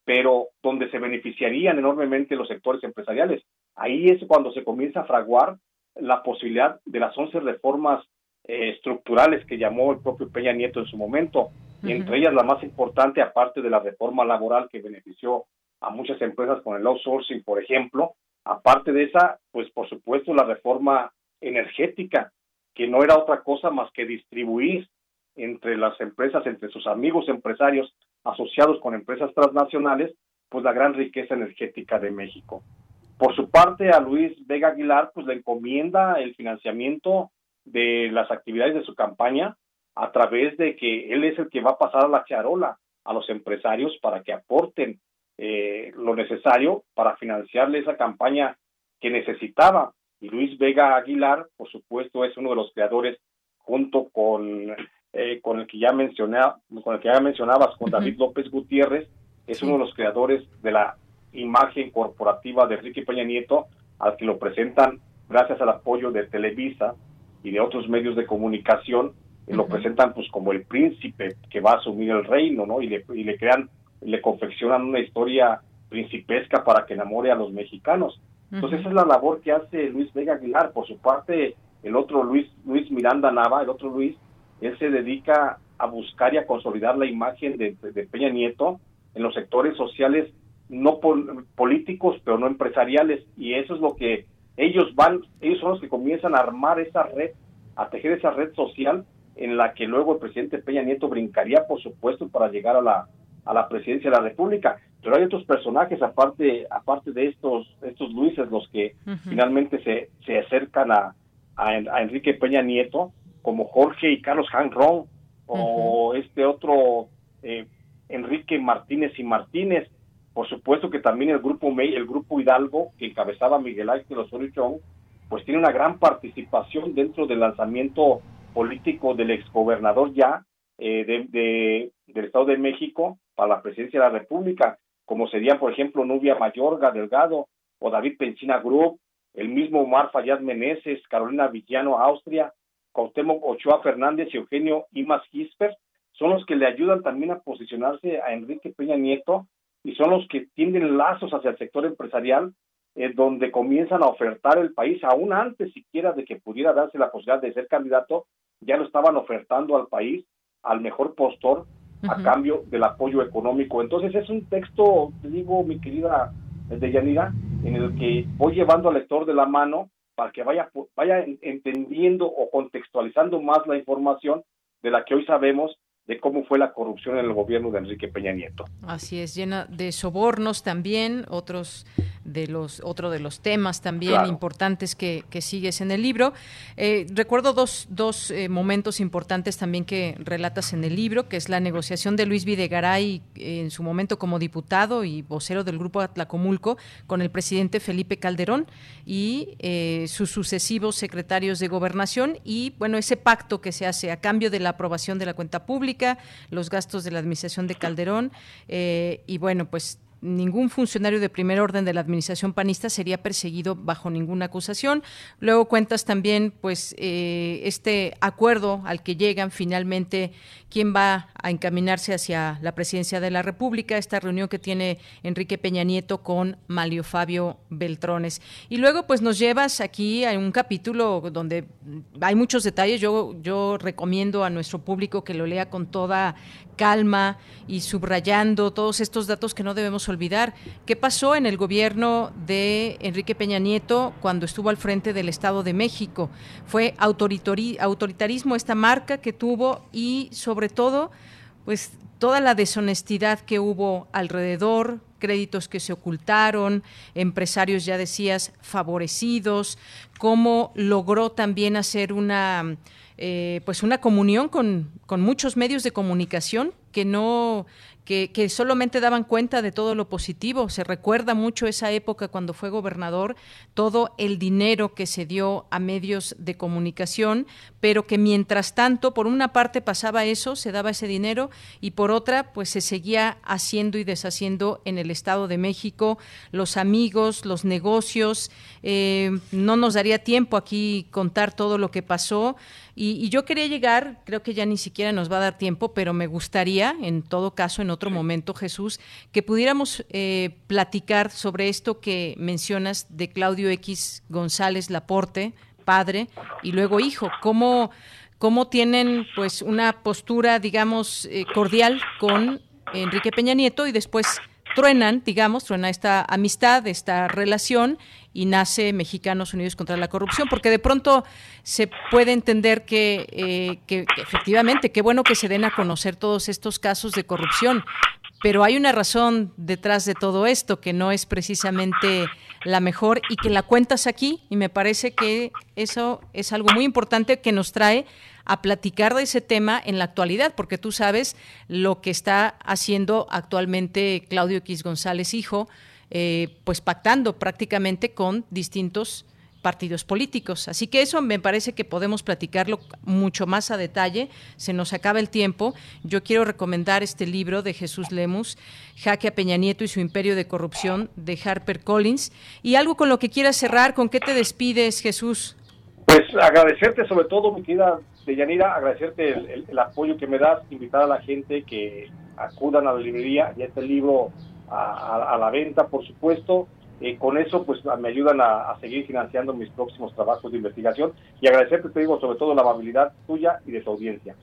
pero donde se beneficiarían enormemente los sectores empresariales. Ahí es cuando se comienza a fraguar la posibilidad de las once reformas eh, estructurales que llamó el propio Peña Nieto en su momento, y entre ellas la más importante, aparte de la reforma laboral que benefició a muchas empresas con el outsourcing, por ejemplo, aparte de esa, pues por supuesto la reforma energética, que no era otra cosa más que distribuir entre las empresas, entre sus amigos empresarios asociados con empresas transnacionales, pues la gran riqueza energética de México. Por su parte, a Luis Vega Aguilar, pues le encomienda el financiamiento de las actividades de su campaña a través de que él es el que va a pasar a la charola a los empresarios para que aporten eh, lo necesario para financiarle esa campaña que necesitaba. Y Luis Vega Aguilar, por supuesto, es uno de los creadores, junto con, eh, con el que ya mencioné, con el que ya mencionabas, con David López Gutiérrez, es uno de los creadores de la imagen corporativa de Enrique Peña Nieto, al que lo presentan gracias al apoyo de Televisa y de otros medios de comunicación, lo presentan pues como el príncipe que va a asumir el reino, ¿no? Y le, y le crean, le confeccionan una historia principesca para que enamore a los mexicanos. Entonces esa es la labor que hace Luis Vega Aguilar. Por su parte, el otro Luis, Luis Miranda Nava, el otro Luis, él se dedica a buscar y a consolidar la imagen de, de Peña Nieto en los sectores sociales no políticos, pero no empresariales. Y eso es lo que ellos van, ellos son los que comienzan a armar esa red, a tejer esa red social en la que luego el presidente Peña Nieto brincaría, por supuesto, para llegar a la, a la presidencia de la República. Pero hay otros personajes, aparte, aparte de estos, estos Luises, los que finalmente se, se acercan a, a, Enrique Peña Nieto, como Jorge y Carlos Hanron, o este otro eh, Enrique Martínez y Martínez. Por supuesto que también el grupo el grupo Hidalgo, que encabezaba Miguel Ángel Osorio Chong, pues tiene una gran participación dentro del lanzamiento político del exgobernador ya eh, de, del Estado de México para la presidencia de la República, como serían, por ejemplo, Nubia Mayorga Delgado o David Penchina Group, el mismo Omar Fayad Meneses, Carolina Villano, Austria, Cuauhtémoc Ochoa Fernández y Eugenio Imas Gisper, son los que le ayudan también a posicionarse a Enrique Peña Nieto y son los que tienden lazos hacia el sector empresarial, eh, donde comienzan a ofertar el país, aún antes siquiera de que pudiera darse la posibilidad de ser candidato, ya lo estaban ofertando al país, al mejor postor, a cambio del apoyo económico. Entonces es un texto, te digo, mi querida Deyanira, en el que voy llevando al lector de la mano para que vaya, vaya entendiendo o contextualizando más la información de la que hoy sabemos de cómo fue la corrupción en el gobierno de Enrique Peña Nieto. Así es, llena de sobornos también, otros de los otro de los temas también importantes que, que, sigues en el libro. Eh, recuerdo dos, dos eh, momentos importantes también que relatas en el libro, que es la negociación de Luis Videgaray en su momento como diputado y vocero del grupo Atlacomulco con el presidente Felipe Calderón y eh, sus sucesivos secretarios de gobernación y bueno ese pacto que se hace a cambio de la aprobación de la cuenta pública, los gastos de la administración de Calderón y bueno pues ningún funcionario de primer orden de la administración panista sería perseguido bajo ninguna acusación. Luego cuentas también, pues, eh, este acuerdo al que llegan finalmente, quién va a encaminarse hacia la presidencia de la República, esta reunión que tiene Enrique Peña Nieto con Malio Fabio Beltrones. Y luego, pues, nos llevas aquí a un capítulo donde hay muchos detalles. Yo, yo recomiendo a nuestro público que lo lea con toda calma y subrayando todos estos datos que no debemos olvidar. ¿Qué pasó en el gobierno de Enrique Peña Nieto cuando estuvo al frente del Estado de México? Fue autoritarismo esta marca que tuvo y sobre todo, pues toda la deshonestidad que hubo alrededor, créditos que se ocultaron, empresarios, ya decías, favorecidos, cómo logró también hacer una eh, pues una comunión con, con muchos medios de comunicación que no que, solamente daban cuenta de todo lo positivo. Se recuerda mucho esa época cuando fue gobernador, todo el dinero que se dio a medios de comunicación, pero que mientras tanto, por una parte pasaba eso, se daba ese dinero, y por otra, pues se seguía haciendo y deshaciendo en el Estado de México, los amigos, los negocios. Eh, no nos daría tiempo aquí contar todo lo que pasó. Y, yo quería llegar, creo que ya ni siquiera nos va a dar tiempo, pero me gustaría, en todo caso, en otro momento, Jesús, que pudiéramos eh, platicar sobre esto que mencionas de Claudio X González Laporte, padre y luego hijo. ¿Cómo, cómo tienen pues una postura, digamos, eh, cordial con Enrique Peña Nieto y después truenan, digamos, truena esta amistad, esta relación y nace Mexicanos Unidos contra la Corrupción, porque de pronto se puede entender que, eh, que, efectivamente, qué bueno que se den a conocer todos estos casos de corrupción, pero hay una razón detrás de todo esto que no es precisamente la mejor y que la cuentas aquí y me parece que eso es algo muy importante que nos trae a platicar de ese tema en la actualidad, porque tú sabes lo que está haciendo actualmente Claudio X González, hijo, eh, pues pactando prácticamente con distintos partidos políticos. Así que eso me parece que podemos platicarlo mucho más a detalle. Se nos acaba el tiempo. Yo quiero recomendar este libro de Jesús Lemus, Jaque a Peña Nieto y su imperio de corrupción, de Harper Collins. Y algo con lo que quieras cerrar, ¿con qué te despides, Jesús? Pues agradecerte sobre todo, mi querida Deyanira, agradecerte el, apoyo que me das, invitar a la gente que acudan a la librería y este libro a, la venta, por supuesto. Eh, con eso, pues me ayudan a, seguir financiando mis próximos trabajos de investigación y agradecerte, te digo, sobre todo la amabilidad tuya y de tu audiencia.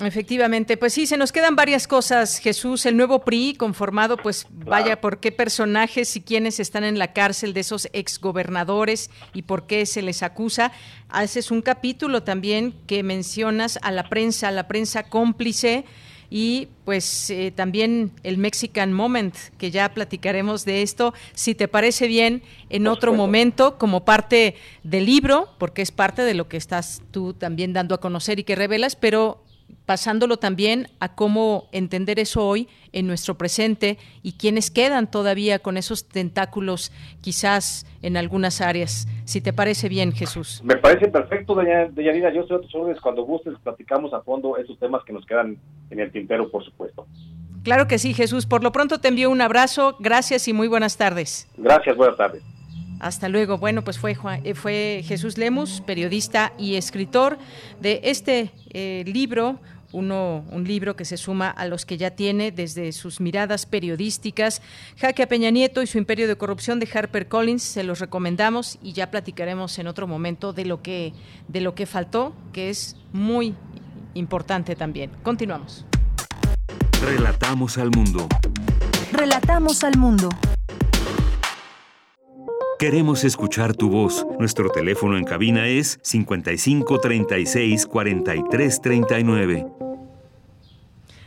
Efectivamente, pues sí, se nos quedan varias cosas, Jesús, el nuevo PRI conformado, pues vaya, por qué personajes y quiénes están en la cárcel de esos exgobernadores y por qué se les acusa. Haces un capítulo también que mencionas a la prensa, a la prensa cómplice y pues eh, también el Mexican Moment, que ya platicaremos de esto, si te parece bien, en otro momento, como parte del libro, porque es parte de lo que estás tú también dando a conocer y que revelas, pero pasándolo también a cómo entender eso hoy en nuestro presente y quienes quedan todavía con esos tentáculos quizás en algunas áreas. Si te parece bien, Jesús. Me parece perfecto, Deyanira. Yo estoy a tus órdenes. Cuando gustes, platicamos a fondo esos temas que nos quedan en el tintero, por supuesto. Claro que sí, Jesús. Por lo pronto te envío un abrazo. Gracias y muy buenas tardes. Gracias, buenas tardes. Hasta luego. Bueno, pues fue, eh, fue Jesús Lemus, periodista y escritor de este eh, libro, uno, un libro que se suma a los que ya tiene desde sus miradas periodísticas. Jaque a Peña Nieto y su imperio de corrupción de Harper Collins, se los recomendamos y ya platicaremos en otro momento de lo que, de lo que faltó, que es muy importante también. Continuamos. Relatamos al mundo. Relatamos al mundo. Queremos escuchar tu voz. Nuestro teléfono en cabina es 55 36 43 39.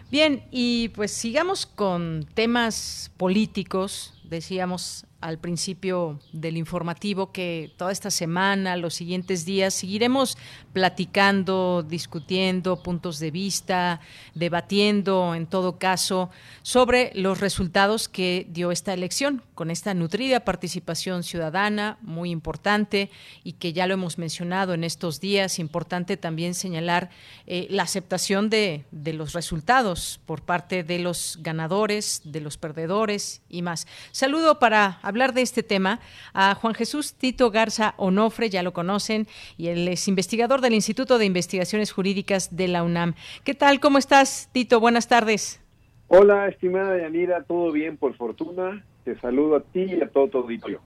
Bien, y pues sigamos con temas políticos. Decíamos al principio del informativo que toda esta semana, los siguientes días, seguiremos platicando, discutiendo puntos de vista, debatiendo en todo caso sobre los resultados que dio esta elección, con esta nutrida participación ciudadana muy importante y que ya lo hemos mencionado en estos días, importante también señalar eh, la aceptación de, de los resultados por parte de los ganadores, de los perdedores y más. Saludo para hablar de este tema a Juan Jesús Tito Garza Onofre, ya lo conocen, y él es investigador del Instituto de Investigaciones Jurídicas de la UNAM. ¿Qué tal? ¿Cómo estás, Tito? Buenas tardes. Hola, estimada Yanira, todo bien por fortuna. Te saludo a ti y a todo tu auditorio.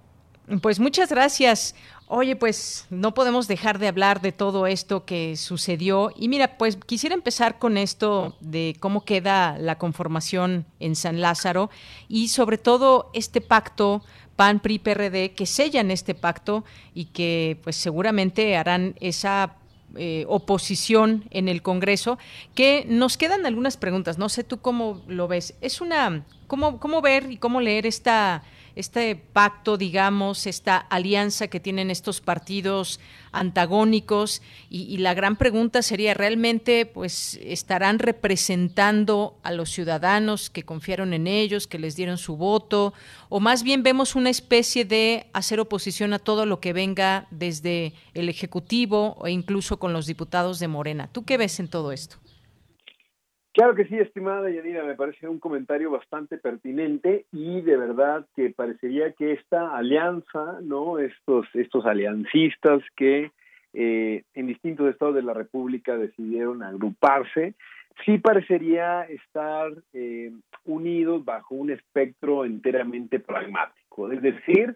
Pues muchas gracias. Oye, pues no podemos dejar de hablar de todo esto que sucedió. Y mira, pues quisiera empezar con esto de cómo queda la conformación en San Lázaro y sobre todo este pacto PAN, PRI, PRD que sellan este pacto y que pues seguramente harán esa eh, oposición en el Congreso, que nos quedan algunas preguntas. No sé tú cómo lo ves. Es una, cómo, cómo ver y cómo leer esta este pacto, digamos, esta alianza que tienen estos partidos antagónicos y, la gran pregunta sería, ¿realmente pues estarán representando a los ciudadanos que confiaron en ellos, que les dieron su voto? ¿O más bien vemos una especie de hacer oposición a todo lo que venga desde el Ejecutivo o incluso con los diputados de Morena? ¿Tú qué ves en todo esto? Claro que sí, estimada Yanira, me parece un comentario bastante pertinente y de verdad que parecería que esta alianza, ¿no? Estos, estos aliancistas que eh, en distintos estados de la República decidieron agruparse, sí parecería estar eh, unidos bajo un espectro enteramente pragmático, es decir,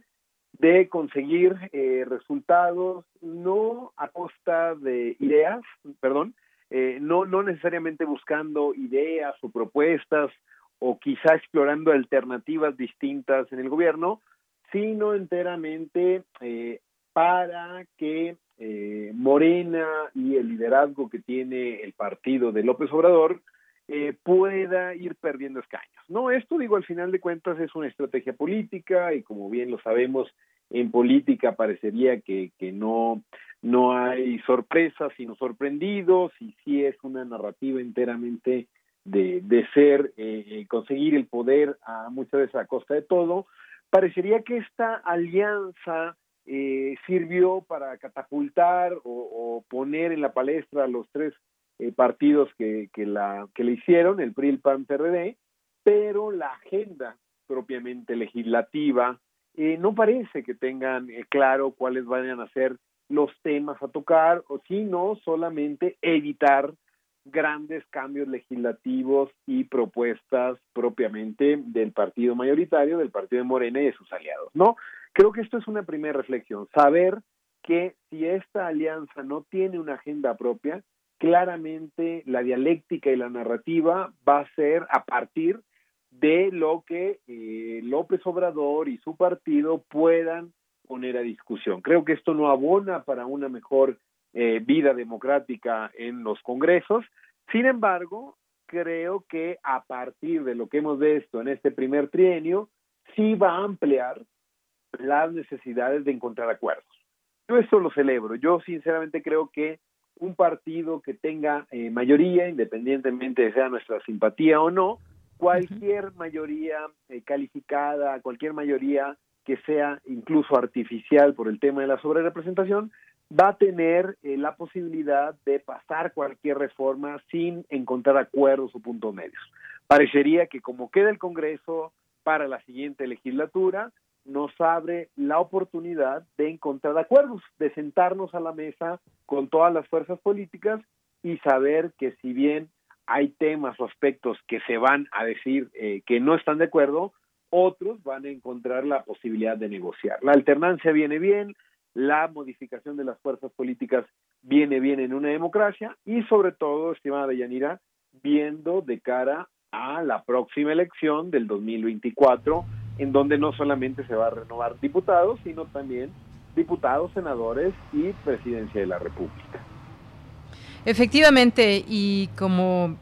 de conseguir eh, resultados no a costa de ideas, perdón, eh, no, no necesariamente buscando ideas o propuestas o quizá explorando alternativas distintas en el gobierno, sino enteramente eh, para que Morena y el liderazgo que tiene el partido de López Obrador eh, pueda ir perdiendo escaños. No, esto digo al final de cuentas es una estrategia política y como bien lo sabemos en política parecería que, que no no hay sorpresas sino sorprendidos y sí es una narrativa enteramente de, de ser eh, eh, conseguir el poder a muchas veces a costa de todo. Parecería que esta alianza sirvió para catapultar o, o, poner en la palestra a los tres eh, partidos que, que, la, que le hicieron, el PRI, el PAN, PRD, pero la agenda propiamente legislativa eh, no parece que tengan eh, claro cuáles vayan a ser los temas a tocar, o sino solamente evitar grandes cambios legislativos y propuestas propiamente del partido mayoritario, del partido de Morena y de sus aliados, ¿no? Creo que esto es una primera reflexión, saber que si esta alianza no tiene una agenda propia, claramente la dialéctica y la narrativa va a ser a partir de lo que eh, López Obrador y su partido puedan poner a discusión. Creo que esto no abona para una mejor eh, vida democrática en los congresos. Sin embargo, creo que a partir de lo que hemos visto en este primer trienio, sí va a ampliar las necesidades de encontrar acuerdos. Yo esto lo celebro. Yo sinceramente creo que un partido que tenga eh, mayoría, independientemente de sea nuestra simpatía o no, cualquier mayoría eh, calificada, cualquier mayoría que sea incluso artificial por el tema de la sobrerepresentación, va a tener eh, la posibilidad de pasar cualquier reforma sin encontrar acuerdos o puntos medios. Parecería que como queda el Congreso para la siguiente legislatura, nos abre la oportunidad de encontrar acuerdos, de sentarnos a la mesa con todas las fuerzas políticas y saber que si bien hay temas o aspectos que se van a decir eh, que no están de acuerdo, otros van a encontrar la posibilidad de negociar. La alternancia viene bien, la modificación de las fuerzas políticas viene bien en una democracia y sobre todo, estimada Yanira, viendo de cara a la próxima elección del 2024 en donde no solamente se va a renovar diputados, sino también diputados, senadores y presidencia de la República. Efectivamente, y como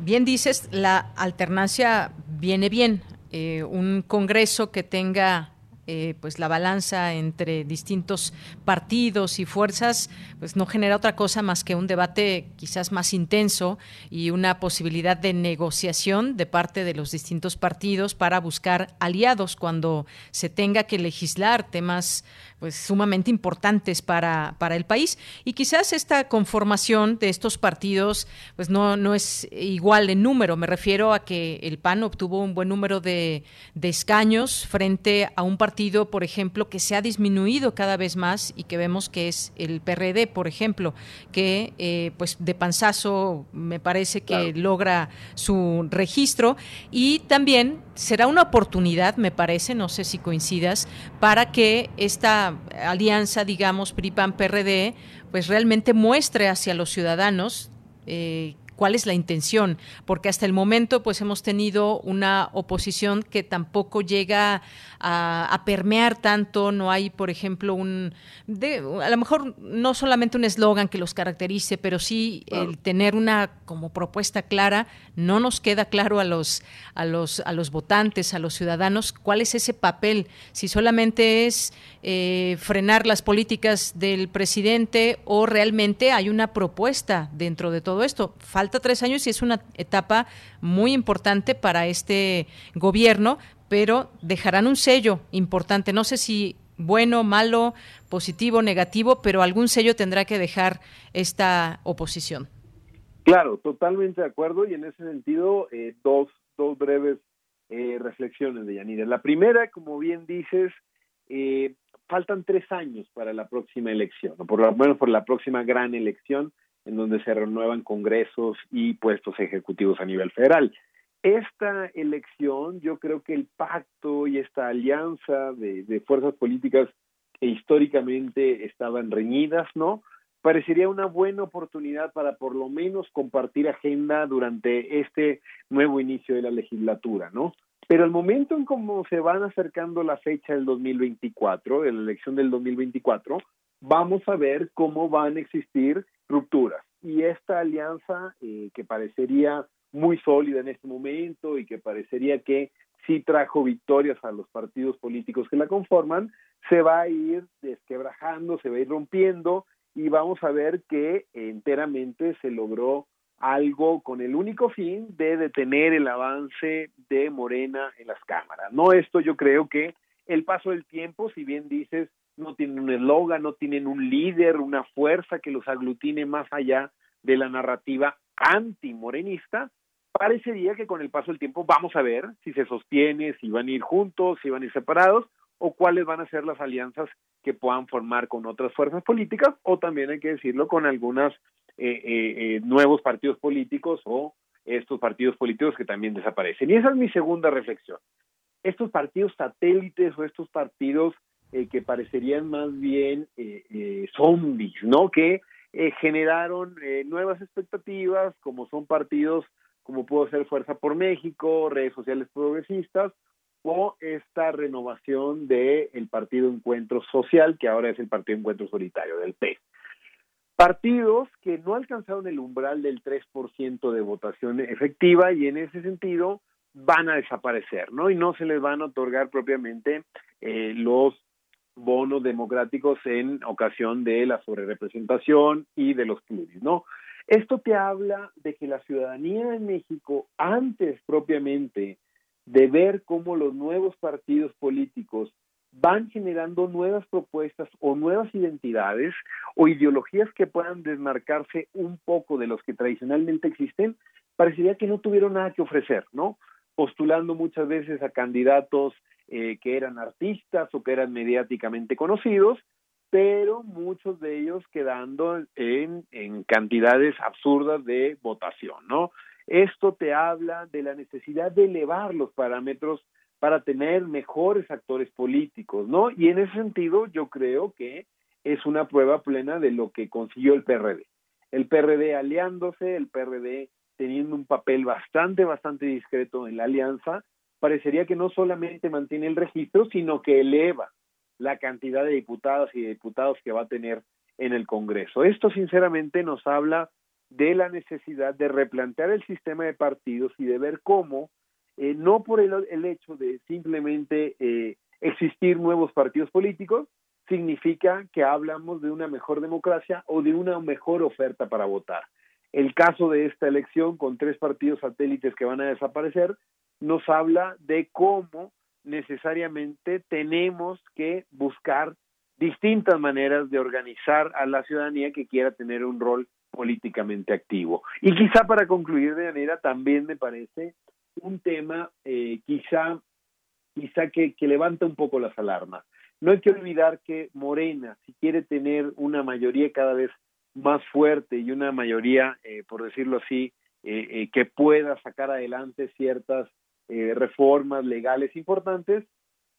bien dices, la alternancia viene bien. Eh, un Congreso que tenga eh, pues la balanza entre distintos partidos y fuerzas pues no genera otra cosa más que un debate quizás más intenso y una posibilidad de negociación de parte de los distintos partidos para buscar aliados cuando se tenga que legislar temas pues sumamente importantes para, para el país. Y quizás esta conformación de estos partidos pues no, no es igual en número, me refiero a que el PAN obtuvo un buen número de, de escaños frente a un partido, por ejemplo, que se ha disminuido cada vez más y que vemos que es el PRD, por ejemplo, que eh, pues de panzazo me parece que logra su registro. Y también será una oportunidad, me parece, no sé si coincidas, para que esta alianza, digamos, PRI-PAN-PRD, pues realmente muestre hacia los ciudadanos eh, cuál es la intención, porque hasta el momento pues hemos tenido una oposición que tampoco llega a, permear tanto, no hay, por ejemplo, un, de, a lo mejor no solamente un eslogan que los caracterice, pero sí el tener una como propuesta clara, no nos queda claro a los, a los, a los votantes, a los ciudadanos, cuál es ese papel, si solamente es eh, frenar las políticas del presidente o realmente hay una propuesta dentro de todo esto. Falta tres años y es una etapa muy importante para este gobierno, pero dejarán un sello importante. No sé si bueno, malo, positivo, negativo, pero algún sello tendrá que dejar esta oposición. Claro, totalmente de acuerdo y en ese sentido eh, dos, dos breves eh, reflexiones de Yanira. La primera, como bien dices, eh, faltan tres años para la próxima elección, o por lo menos por la próxima gran elección en donde se renuevan congresos y puestos ejecutivos a nivel federal. Esta elección, yo creo que el pacto y esta alianza de, fuerzas políticas que históricamente estaban reñidas, ¿no? Parecería una buena oportunidad para por lo menos compartir agenda durante este nuevo inicio de la legislatura, ¿no? Pero el momento en cómo se van acercando la fecha del 2024, de la elección del 2024, vamos a ver cómo van a existir rupturas. Y esta alianza, eh, que parecería muy sólida en este momento y que parecería que sí trajo victorias a los partidos políticos que la conforman, se va a ir desquebrajando, se va a ir rompiendo y vamos a ver que enteramente se logró algo con el único fin de detener el avance de Morena en las cámaras. No esto yo creo que el paso del tiempo, si bien dices, no tienen un eslogan, no tienen un líder, una fuerza que los aglutine más allá de la narrativa antimorenista, parecería que con el paso del tiempo vamos a ver si se sostiene, si van a ir juntos, si van a ir separados o cuáles van a ser las alianzas que puedan formar con otras fuerzas políticas o también hay que decirlo con algunos eh, eh, eh, nuevos partidos políticos o estos partidos políticos que también desaparecen. Y esa es mi segunda reflexión. Estos partidos satélites o estos partidos que parecerían más bien zombies, ¿no? Que generaron nuevas expectativas, como son partidos como pudo ser Fuerza por México, redes sociales progresistas, o esta renovación del el Partido Encuentro Social, que ahora es el Partido Encuentro Solitario, del P. Partidos que no alcanzaron el umbral del 3% de votación efectiva y en ese sentido van a desaparecer, ¿no? Y no se les van a otorgar propiamente eh, los bonos democráticos en ocasión de la sobrerepresentación y de los pluris, ¿no? Esto te habla de que la ciudadanía en México, antes propiamente de ver cómo los nuevos partidos políticos van generando nuevas propuestas o nuevas identidades o ideologías que puedan desmarcarse un poco de los que tradicionalmente existen, parecería que no tuvieron nada que ofrecer, ¿no? Postulando muchas veces a candidatos eh, que eran artistas o que eran mediáticamente conocidos, pero muchos de ellos quedando en, en cantidades absurdas de votación, ¿no? Esto te habla de la necesidad de elevar los parámetros para tener mejores actores políticos, ¿no? Y en ese sentido yo creo que es una prueba plena de lo que consiguió el PRD. El PRD aliándose, el PRD teniendo un papel bastante, bastante discreto en la alianza, parecería que no solamente mantiene el registro, sino que eleva la cantidad de diputadas y diputados que va a tener en el Congreso. Esto sinceramente nos habla de la necesidad de replantear el sistema de partidos y de ver cómo, eh, no por el, el, hecho de simplemente eh, existir nuevos partidos políticos, significa que hablamos de una mejor democracia o de una mejor oferta para votar. El caso de esta elección con tres partidos satélites que van a desaparecer nos habla de cómo necesariamente tenemos que buscar distintas maneras de organizar a la ciudadanía que quiera tener un rol políticamente activo. Y quizá para concluir de manera, también me parece un tema eh, quizá, quizá que, que levanta un poco las alarmas. No hay que olvidar que Morena, si quiere tener una mayoría cada vez más fuerte y una mayoría, eh, por decirlo así, eh, eh, que pueda sacar adelante ciertas eh, reformas legales importantes,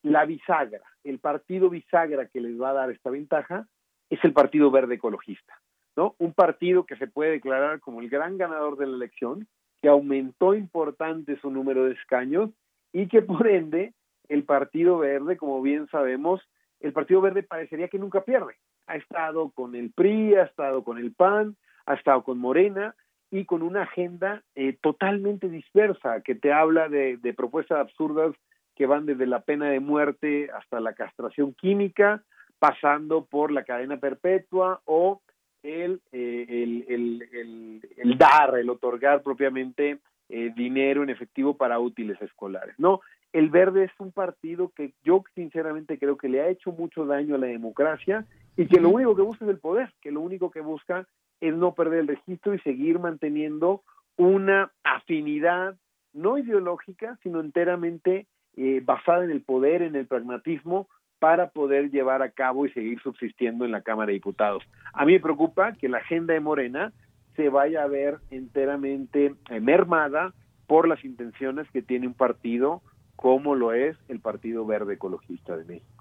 la bisagra, el partido bisagra que les va a dar esta ventaja es el Partido Verde Ecologista, ¿no? Un partido que se puede declarar como el gran ganador de la elección, que aumentó importante su número de escaños y que por ende el Partido Verde, como bien sabemos, el Partido Verde parecería que nunca pierde. Ha estado con el PRI, ha estado con el PAN, ha estado con Morena y con una agenda eh, totalmente dispersa que te habla de, de, propuestas absurdas que van desde la pena de muerte hasta la castración química, pasando por la cadena perpetua o el, eh, el, el, el, dar, el otorgar propiamente eh, dinero en efectivo para útiles escolares. No, el verde es un partido que yo sinceramente creo que le ha hecho mucho daño a la democracia y que lo único que busca es el poder, que lo único que busca es no perder el registro y seguir manteniendo una afinidad no ideológica, sino enteramente eh, basada en el poder, en el pragmatismo, para poder llevar a cabo y seguir subsistiendo en la Cámara de Diputados. A mí me preocupa que la agenda de Morena se vaya a ver enteramente eh, mermada por las intenciones que tiene un partido como lo es el Partido Verde Ecologista de México.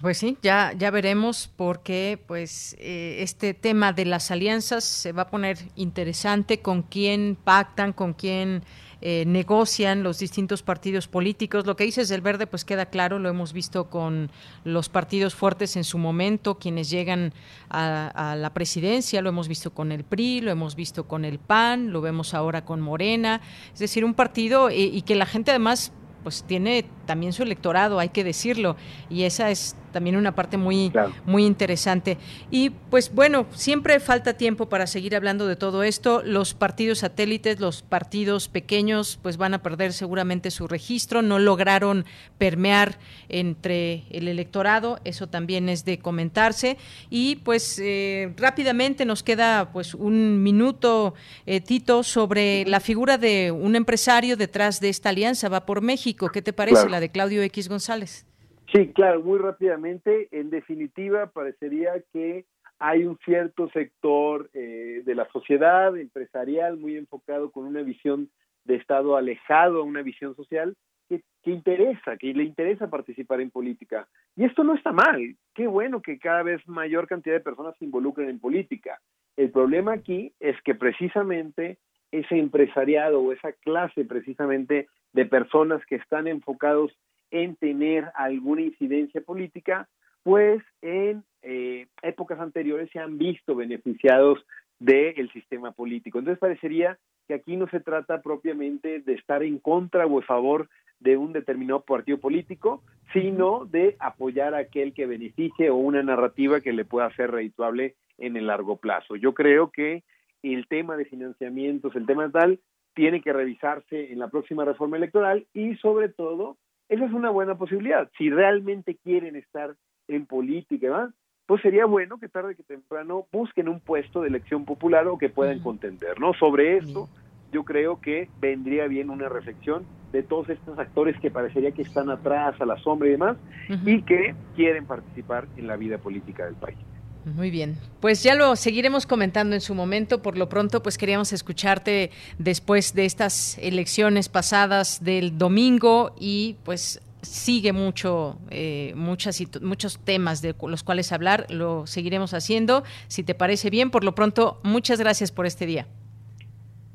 Pues sí, ya, ya veremos porque pues eh, este tema de las alianzas se va a poner interesante con quién pactan, con quién eh, negocian los distintos partidos políticos. Lo que dices del verde, pues queda claro, lo hemos visto con los partidos fuertes en su momento, quienes llegan a, la presidencia, lo hemos visto con el PRI, lo hemos visto con el PAN, lo vemos ahora con Morena. Es decir, un partido eh, y que la gente además pues tiene también su electorado, hay que decirlo, y esa es también una parte muy, muy interesante. Y pues bueno, siempre falta tiempo para seguir hablando de todo esto. Los partidos satélites, los partidos pequeños, pues van a perder seguramente su registro. No lograron permear entre el electorado, eso también es de comentarse. Y pues eh, rápidamente nos queda pues un minuto, eh, Tito, sobre la figura de un empresario detrás de esta alianza, va por México. ¿Qué te parece? la de Claudio X González. Sí, claro, muy rápidamente. En definitiva, parecería que hay un cierto sector eh, de la sociedad empresarial muy enfocado con una visión de Estado alejado a una visión social que, que, interesa, que le interesa participar en política. Y esto no está mal. Qué bueno que cada vez mayor cantidad de personas se involucren en política. El problema aquí es que precisamente ese empresariado o esa clase precisamente de personas que están enfocados en tener alguna incidencia política, pues en eh, épocas anteriores se han visto beneficiados del sistema político. Entonces parecería que aquí no se trata propiamente de estar en contra o a favor de un determinado partido político, sino de apoyar a aquel que beneficie o una narrativa que le pueda ser redituable en el largo plazo. Yo creo que el tema de financiamientos, el tema tal, tiene que revisarse en la próxima reforma electoral y sobre todo, esa es una buena posibilidad. Si realmente quieren estar en política, pues sería bueno que tarde que temprano busquen un puesto de elección popular o que puedan contender, ¿no? Sobre esto, yo creo que vendría bien una reflexión de todos estos actores que parecería que están atrás, a la sombra y demás, y que quieren participar en la vida política del país. Muy bien, pues ya lo seguiremos comentando en su momento. Por lo pronto, pues queríamos escucharte después de estas elecciones pasadas del domingo y pues sigue mucho, eh, muchas, muchos temas de los cuales hablar. Lo seguiremos haciendo, si te parece bien. Por lo pronto, muchas gracias por este día.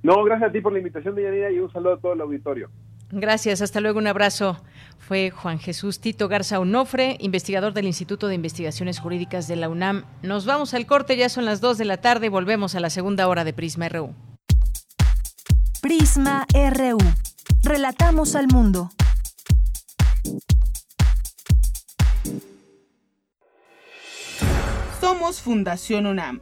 No, gracias a ti por la invitación, Deyanira, y un saludo a todo el auditorio. Gracias, hasta luego, un abrazo. Fue Juan Jesús Tito Garza Onofre, investigador del Instituto de Investigaciones Jurídicas de la UNAM. Nos vamos al corte, ya son las 2 de la tarde, volvemos a la segunda hora de Prisma RU. Prisma RU. Relatamos al mundo. Somos Fundación UNAM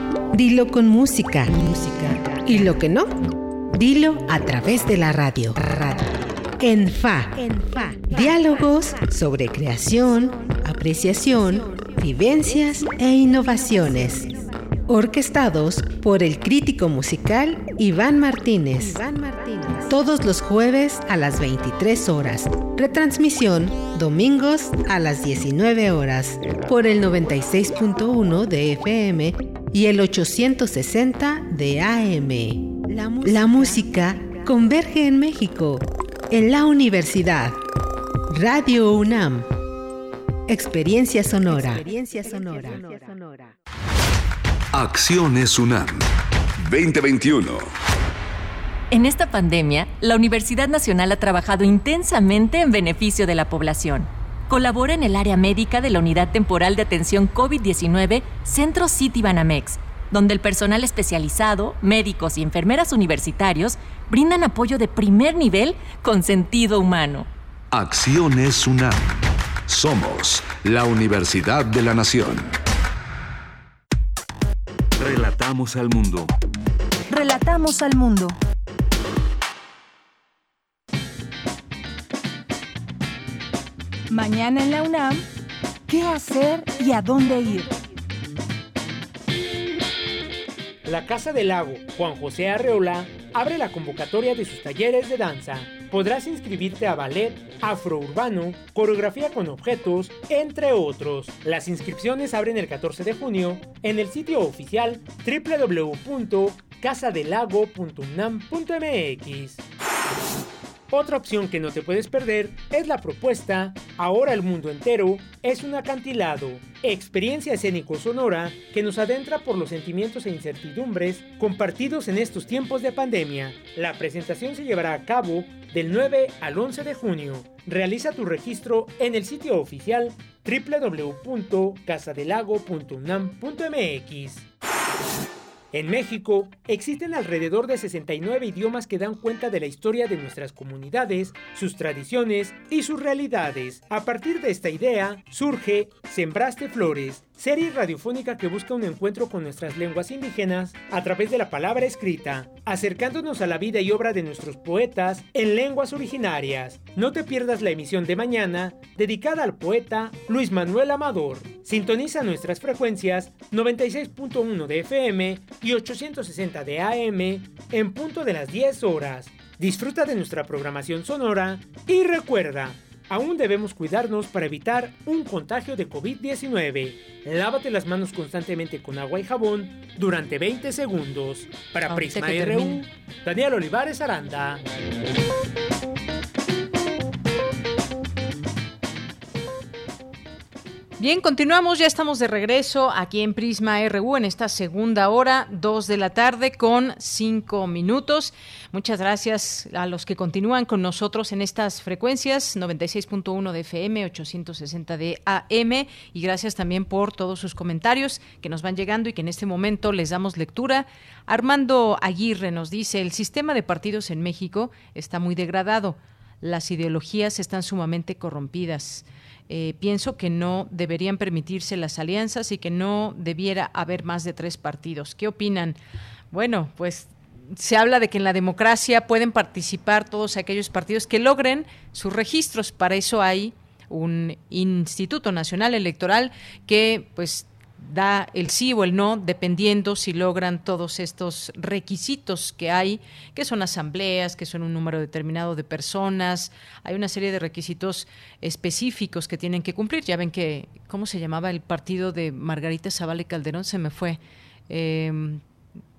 Dilo con música. música. Y lo que no, dilo a través de la radio. radio. En FA. En FA. Diálogos sobre creación, apreciación, vivencias e innovaciones. orquestados por el crítico musical Iván Martínez. Todos los jueves a las 23 horas. Retransmisión domingos a las 19 horas por el 96.1 de FM y el 860 de AM. La música, la música converge en México, en la universidad. Radio UNAM. Experiencia sonora. Experiencia sonora. Acciones UNAM 2021. En esta pandemia, la Universidad Nacional ha trabajado intensamente en beneficio de la población. Colabora en el área médica de la Unidad Temporal de Atención COVID-19 Centro City Banamex, donde el personal especializado, médicos y enfermeras universitarios brindan apoyo de primer nivel con sentido humano. Acciones UNAM. Somos la Universidad de la Nación. Relatamos al mundo. Relatamos al mundo. Mañana en la UNAM, ¿qué hacer y a dónde ir? La Casa del Lago Juan José Arreola abre la convocatoria de sus talleres de danza. Podrás inscribirte a ballet, afrourbano, coreografía con objetos, entre otros. Las inscripciones abren el 14 de junio en el sitio oficial www.casadelago.unam.mx. Otra opción que no te puedes perder es la propuesta Ahora el mundo entero es un acantilado, experiencia escénico-sonora que nos adentra por los sentimientos e incertidumbres compartidos en estos tiempos de pandemia. La presentación se llevará a cabo del 9 al 11 de junio. Realiza tu registro en el sitio oficial www.casadelago.unam.mx. En México existen alrededor de 69 idiomas que dan cuenta de la historia de nuestras comunidades, sus tradiciones y sus realidades. A partir de esta idea surge Sembraste Flores, serie radiofónica que busca un encuentro con nuestras lenguas indígenas a través de la palabra escrita, acercándonos a la vida y obra de nuestros poetas en lenguas originarias. No te pierdas la emisión de mañana dedicada al poeta Luis Manuel Amador. Sintoniza nuestras frecuencias 96.1 de FM y 860 de AM en punto de las 10 horas. Disfruta de nuestra programación sonora y recuerda, aún debemos cuidarnos para evitar un contagio de COVID-19. Lávate las manos constantemente con agua y jabón durante 20 segundos. Para Ahorita Prisma RU. Daniel Olivares Aranda. Bien, continuamos, ya estamos de regreso aquí en Prisma RU en esta segunda hora, 2 de la tarde con 5 minutos. Muchas gracias a los que continúan con nosotros en estas frecuencias, 96.1 de FM, 860 de AM, y gracias también por todos sus comentarios que nos van llegando y que en este momento les damos lectura. Armando Aguirre nos dice, el sistema de partidos en México está muy degradado, las ideologías están sumamente corrompidas. Eh, pienso que no deberían permitirse las alianzas y que no debiera haber más de tres partidos. ¿Qué opinan? Bueno, pues se habla de que en la democracia pueden participar todos aquellos partidos que logren sus registros. Para eso hay un Instituto Nacional Electoral que pues da el sí o el no dependiendo si logran todos estos requisitos que hay, que son asambleas, que son un número determinado de personas, hay una serie de requisitos específicos que tienen que cumplir. Ya ven que, ¿cómo se llamaba el partido de Margarita Zavala y Calderón? Se me fue. Eh,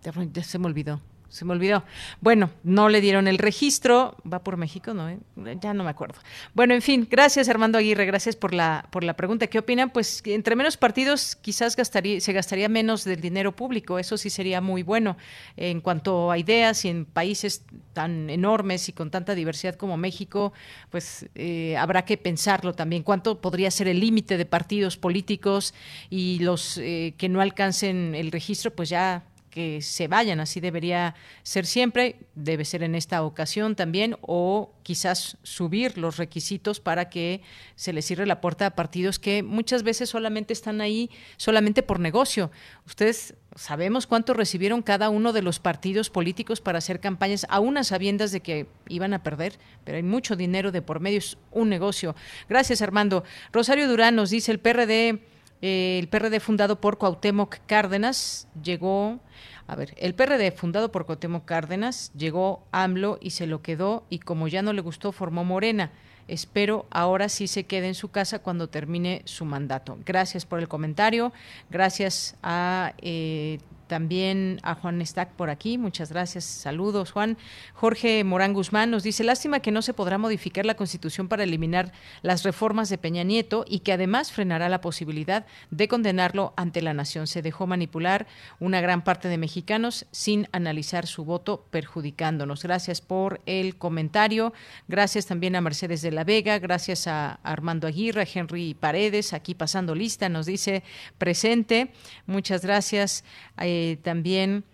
ya, se me olvidó. Se me olvidó. Bueno, no le dieron el registro. Va por México, ¿no? Eh? Ya no me acuerdo. Bueno, en fin, gracias Armando Aguirre, gracias por la por la pregunta. ¿Qué opinan? Pues entre menos partidos quizás gastaría, se gastaría menos del dinero público. Eso sí sería muy bueno en cuanto a ideas y en países tan enormes y con tanta diversidad como México, pues eh, habrá que pensarlo también. ¿Cuánto podría ser el límite de partidos políticos y los eh, que no alcancen el registro, pues ya que se vayan, así debería ser siempre, debe ser en esta ocasión también, o quizás subir los requisitos para que se les cierre la puerta a partidos que muchas veces solamente están ahí solamente por negocio. Ustedes sabemos cuánto recibieron cada uno de los partidos políticos para hacer campañas, aún a sabiendas de que iban a perder, pero hay mucho dinero de por medio, es un negocio. Gracias, Armando. Rosario Durán nos dice, el PRD Eh, el PRD fundado por Cuauhtémoc Cárdenas llegó a ver, el PRD, fundado por Cuauhtémoc Cárdenas, llegó AMLO y se lo quedó y como ya no le gustó, formó Morena. Espero ahora sí se quede en su casa cuando termine su mandato. Gracias por el comentario. Gracias a eh, también a Juan Stack por aquí. Muchas gracias. Saludos, Juan. Jorge Morán Guzmán nos dice, lástima que no se podrá modificar la Constitución para eliminar las reformas de Peña Nieto y que además frenará la posibilidad de condenarlo ante la nación. Se dejó manipular una gran parte de mexicanos sin analizar su voto, perjudicándonos. Gracias por el comentario. Gracias también a Mercedes de la Vega. Gracias a Armando Aguirre, a Henry Paredes, aquí pasando lista, nos dice presente. Muchas gracias. Eh, eh, también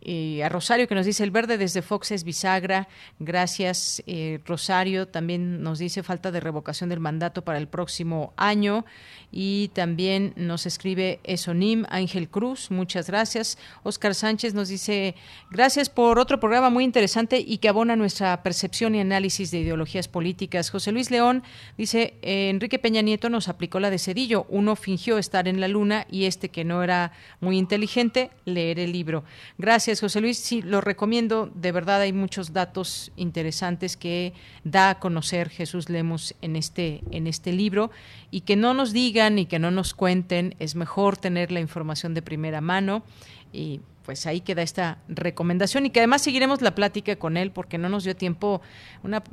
eh, a Rosario que nos dice el verde desde Fox es bisagra. Gracias, eh, Rosario. También nos dice falta de revocación del mandato para el próximo año. Y también nos escribe Esonim Ángel Cruz. Muchas gracias. Oscar Sánchez nos dice gracias por otro programa muy interesante y que abona nuestra percepción y análisis de ideologías políticas. José Luis León dice Enrique Peña Nieto nos aplicó la de Cedillo. Uno fingió estar en la luna y este que no era muy inteligente leer el libro. Gracias. José Luis. Sí, lo recomiendo. De verdad hay muchos datos interesantes que da a conocer Jesús Lemos en este, en este libro y que no nos digan y que no nos cuenten. Es mejor tener la información de primera mano y pues ahí queda esta recomendación y que además seguiremos la plática con él porque no nos dio tiempo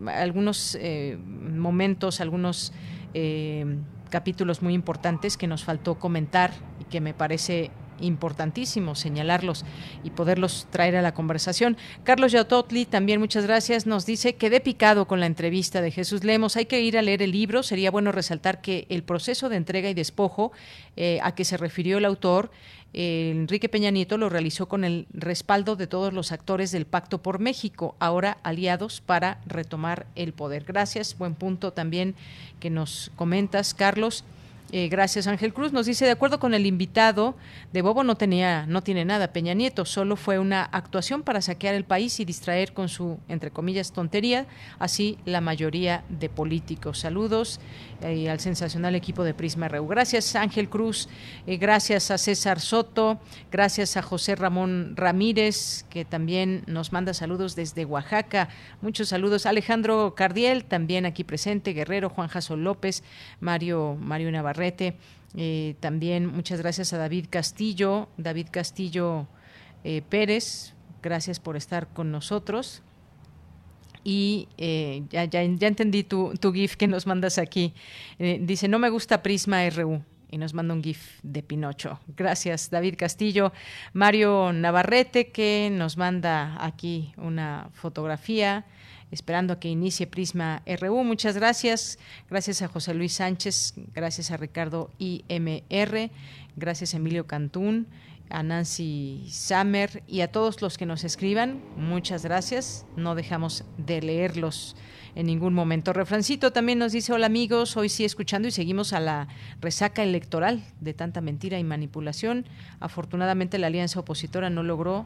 algunos eh, momentos, algunos eh, capítulos muy importantes que nos faltó comentar y que me parece importantísimo señalarlos y poderlos traer a la conversación. Carlos Yautotli, también muchas gracias, nos dice, quedé picado con la entrevista de Jesús Lemos, hay que ir a leer el libro, sería bueno resaltar que el proceso de entrega y despojo eh, a que se refirió el autor, eh, Enrique Peña Nieto lo realizó con el respaldo de todos los actores del Pacto por México, ahora aliados para retomar el poder. Gracias, buen punto también que nos comentas, Carlos. Eh, gracias, Ángel Cruz. Nos dice, de acuerdo con el invitado, de Bobo no tenía, no tiene nada, Peña Nieto, solo fue una actuación para saquear el país y distraer con su, entre comillas, tontería, así la mayoría de políticos. Saludos eh, al sensacional equipo de Prisma RU. Gracias, Ángel Cruz. Eh, gracias a César Soto. Gracias a José Ramón Ramírez, que también nos manda saludos desde Oaxaca. Muchos saludos. Alejandro Cardiel, también aquí presente. Guerrero, Juan Jaso López, Mario, Mario Navarro eh, también muchas gracias a David Castillo, David Castillo eh, Pérez, gracias por estar con nosotros. Y eh, ya, ya, entendí tu, tu, GIF que nos mandas aquí. dice, no me gusta Prisma RU y nos manda un GIF de Pinocho. Gracias, David Castillo. Mario Navarrete, que nos manda aquí una fotografía esperando que inicie Prisma RU. Muchas gracias. Gracias a José Luis Sánchez, gracias a Ricardo IMR, gracias Emilio Cantún, a Nancy Samer y a todos los que nos escriban. Muchas gracias. No dejamos de leerlos en ningún momento. Refrancito también nos dice, hola amigos, hoy sí escuchando y seguimos a la resaca electoral de tanta mentira y manipulación. Afortunadamente la alianza opositora no logró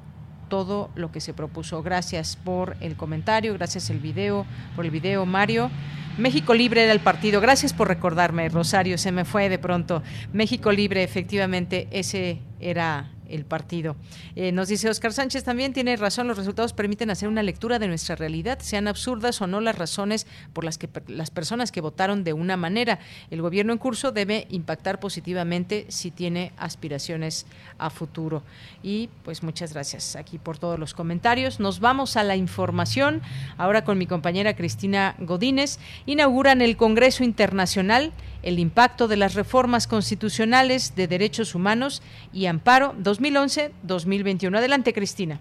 todo lo que se propuso. Gracias por el comentario, gracias el video, por el video, Mario. México Libre era el partido. Gracias por recordarme, Rosario, se me fue de pronto. México Libre, efectivamente, ese era el partido. Eh, nos dice Oscar Sánchez también tiene razón, los resultados permiten hacer una lectura de nuestra realidad, sean absurdas o no las razones por las que las personas que votaron de una manera. El gobierno en curso debe impactar positivamente si tiene aspiraciones a futuro. Y pues muchas gracias aquí por todos los comentarios. Nos vamos a la información. Ahora con mi compañera Cristina Godínez inauguran el Congreso Internacional el impacto de las reformas constitucionales de derechos humanos y amparo 2011-2021. Adelante, Cristina.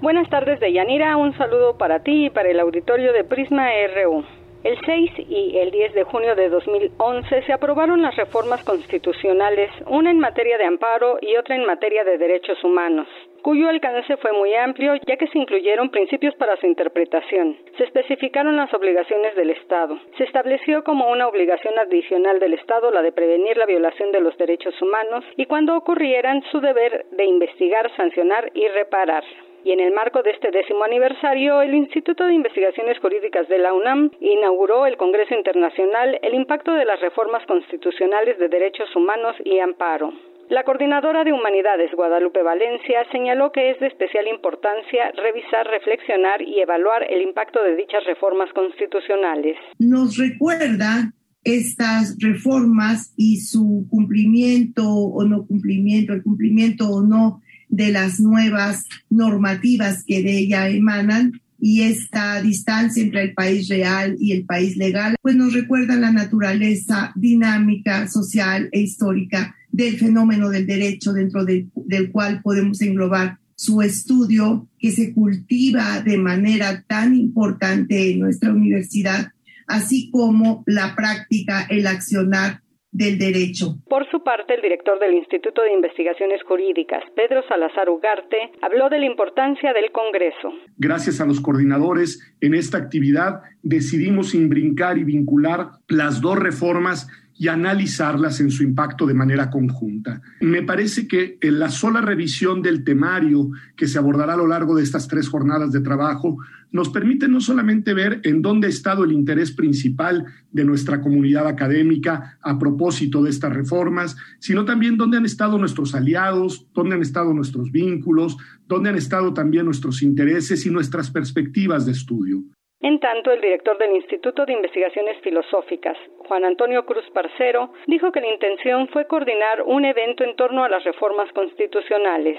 Buenas tardes, Deyanira. Un saludo para ti y para el auditorio de Prisma RU. El 6 y el 10 de junio de 2011 se aprobaron las reformas constitucionales, una en materia de amparo y otra en materia de derechos humanos cuyo alcance fue muy amplio ya que se incluyeron principios para su interpretación. Se especificaron las obligaciones del Estado. Se estableció como una obligación adicional del Estado la de prevenir la violación de los derechos humanos y cuando ocurrieran su deber de investigar, sancionar y reparar. Y en el marco de este décimo aniversario, el Instituto de Investigaciones Jurídicas de la UNAM inauguró el Congreso Internacional El impacto de las reformas constitucionales de derechos humanos y amparo. La coordinadora de Humanidades, Guadalupe Valencia, señaló que es de especial importancia revisar, reflexionar y evaluar el impacto de dichas reformas constitucionales. Nos recuerda estas reformas y su cumplimiento o no cumplimiento, el cumplimiento o no de las nuevas normativas que de ella emanan y esta distancia entre el país real y el país legal, pues nos recuerda la naturaleza dinámica, social e histórica del fenómeno del derecho dentro del cual podemos englobar su estudio que se cultiva de manera tan importante en nuestra universidad así como la práctica, el accionar del derecho. Por su parte, el director del Instituto de Investigaciones Jurídicas, Pedro Salazar Ugarte, habló de la importancia del Congreso. Gracias a los coordinadores, en esta actividad decidimos imbrincar y vincular las dos reformas y analizarlas en su impacto de manera conjunta. Me parece que en la sola revisión del temario que se abordará a lo largo de estas tres jornadas de trabajo nos permite no solamente ver en dónde ha estado el interés principal de nuestra comunidad académica a propósito de estas reformas, sino también dónde han estado nuestros aliados, dónde han estado nuestros vínculos, dónde han estado también nuestros intereses y nuestras perspectivas de estudio. En tanto, el director del Instituto de Investigaciones Filosóficas, Juan Antonio Cruz Parcero, dijo que la intención fue coordinar un evento en torno a las reformas constitucionales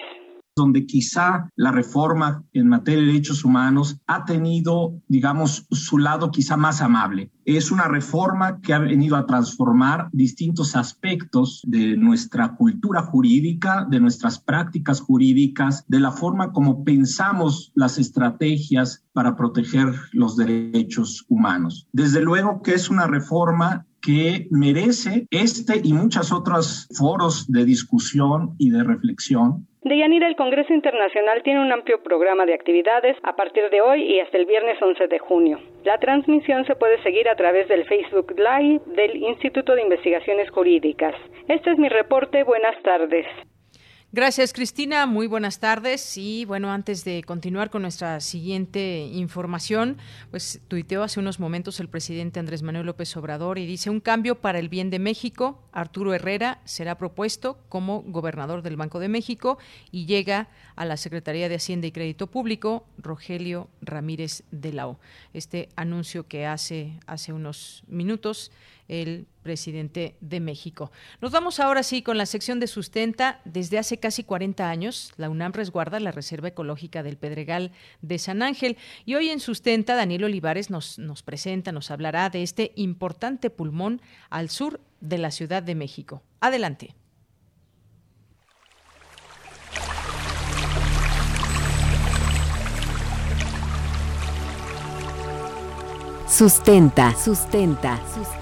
donde quizá la reforma en materia de derechos humanos ha tenido, digamos, su lado quizá más amable. Es una reforma que ha venido a transformar distintos aspectos de nuestra cultura jurídica, de nuestras prácticas jurídicas, de la forma como pensamos las estrategias para proteger los derechos humanos. Desde luego que es una reforma que merece este y muchos otros foros de discusión y de reflexión de Yanira, el Congreso Internacional tiene un amplio programa de actividades a partir de hoy y hasta el viernes 11 de junio. La transmisión se puede seguir a través del Facebook Live del Instituto de Investigaciones Jurídicas. Este es mi reporte. Buenas tardes. Gracias, Cristina. Muy buenas tardes. Y bueno, antes de continuar con nuestra siguiente información, pues tuiteó hace unos momentos el presidente Andrés Manuel López Obrador y dice: Un cambio para el bien de México. Arturo Herrera será propuesto como gobernador del Banco de México y llega a la Secretaría de Hacienda y Crédito Público Rogelio Ramírez de la O. Este anuncio que hace hace unos minutos el presidente de México. Nos vamos ahora sí con la sección de sustenta. Desde hace casi 40 años, la UNAM resguarda la Reserva Ecológica del Pedregal de San Ángel y hoy en sustenta Daniel Olivares nos, nos presenta, nos hablará de este importante pulmón al sur de la Ciudad de México. Adelante. Sustenta. Sustenta.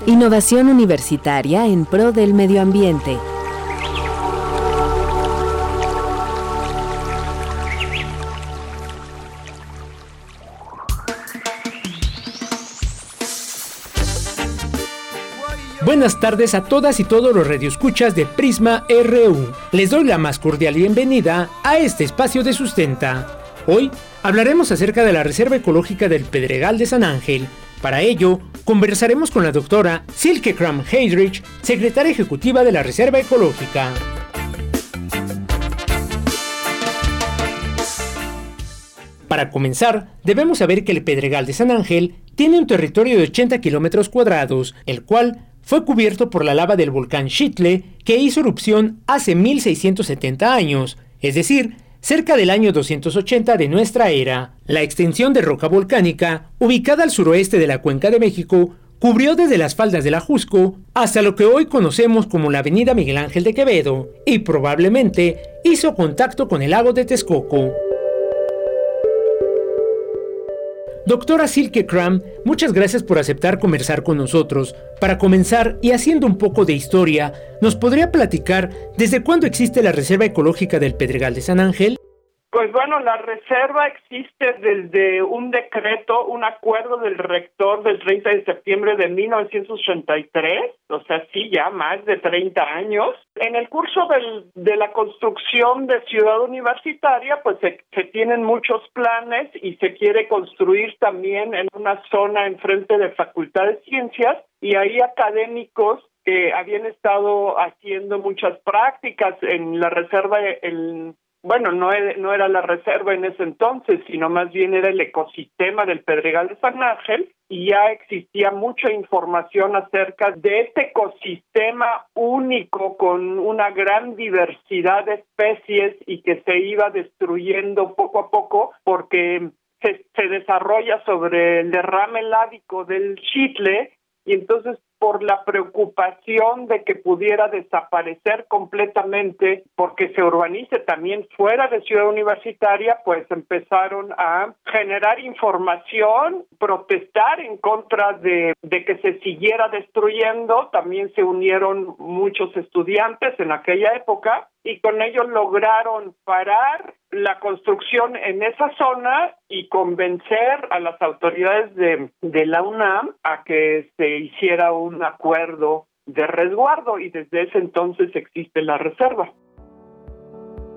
Innovación universitaria en pro del medio ambiente. Buenas tardes a todas y todos los radioescuchas de Prisma RU. Les doy la más cordial bienvenida a este espacio de sustenta. Hoy hablaremos acerca de la Reserva Ecológica del Pedregal de San Ángel, para ello, conversaremos con la doctora Silke Kram Heydrich, secretaria ejecutiva de la Reserva Ecológica. Para comenzar, debemos saber que el Pedregal de San Ángel tiene un territorio de 80 kilómetros cuadrados, el cual fue cubierto por la lava del volcán Chitle, que hizo erupción hace 1670 años, es decir, cerca del año 280 de nuestra era. La extensión de roca volcánica, ubicada al suroeste de la Cuenca de México, cubrió desde las faldas del Ajusco hasta lo que hoy conocemos como la Avenida Miguel Ángel de Quevedo y probablemente hizo contacto con el lago de Texcoco. Doctora Silke Kram, muchas gracias por aceptar conversar con nosotros. Para comenzar y haciendo un poco de historia, ¿nos podría platicar desde cuándo existe la Reserva Ecológica del Pedregal de San Ángel? Pues bueno, la reserva existe desde un decreto, un acuerdo del rector del 30 de septiembre de 1983, o sea, sí, ya más de 30 años. En el curso del, de la construcción de Ciudad Universitaria, pues se, se tienen muchos planes y se quiere construir también en una zona enfrente de Facultad de Ciencias y hay académicos que habían estado haciendo muchas prácticas en la reserva en bueno, no, era la reserva en ese entonces, sino más bien era el ecosistema del Pedregal de San Ángel y ya existía mucha información acerca de este ecosistema único con una gran diversidad de especies y que se iba destruyendo poco a poco porque se, se desarrolla sobre el derrame lábico del chitle y entonces por la preocupación de que pudiera desaparecer completamente porque se urbanice también fuera de Ciudad Universitaria, pues empezaron a generar información, protestar en contra de, que se siguiera destruyendo. También se unieron muchos estudiantes en aquella época y con ello lograron parar la construcción en esa zona y convencer a las autoridades de, de la UNAM a que se hiciera un acuerdo de resguardo y desde ese entonces existe la reserva.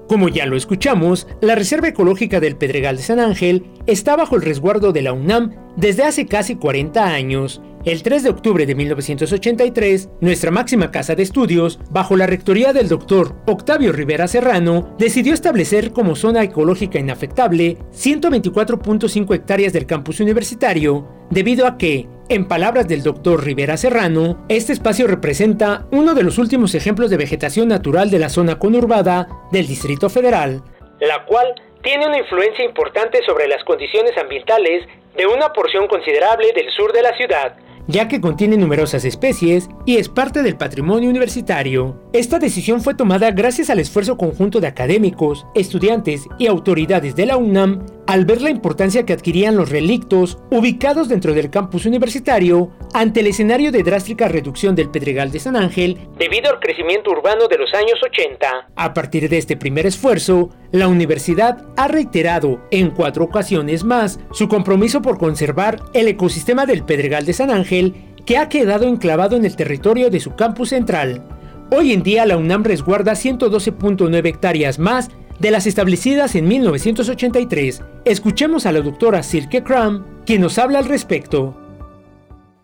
Como ya lo escuchamos, la Reserva Ecológica del Pedregal de San Ángel está bajo el resguardo de la UNAM desde hace casi 40 años el 3 de octubre de 1983, nuestra máxima casa de estudios, bajo la rectoría del doctor Octavio Rivera Serrano, decidió establecer como zona ecológica inafectable 124.5 hectáreas del campus universitario, debido a que, en palabras del doctor Rivera Serrano, este espacio representa uno de los últimos ejemplos de vegetación natural de la zona conurbada del Distrito Federal, la cual tiene una influencia importante sobre las condiciones ambientales de una porción considerable del sur de la ciudad, ya que contiene numerosas especies y es parte del patrimonio universitario. Esta decisión fue tomada gracias al esfuerzo conjunto de académicos, estudiantes y autoridades de la UNAM al ver la importancia que adquirían los relictos ubicados dentro del campus universitario ante el escenario de drástica reducción del Pedregal de San Ángel debido al crecimiento urbano de los años 80. A partir de este primer esfuerzo, la universidad ha reiterado en cuatro ocasiones más su compromiso por conservar el ecosistema del Pedregal de San Ángel que ha quedado enclavado en el territorio de su campus central. Hoy en día la UNAM resguarda 112.9 hectáreas más de las establecidas en 1983. Escuchemos a la doctora Silke Cram, quien nos habla al respecto.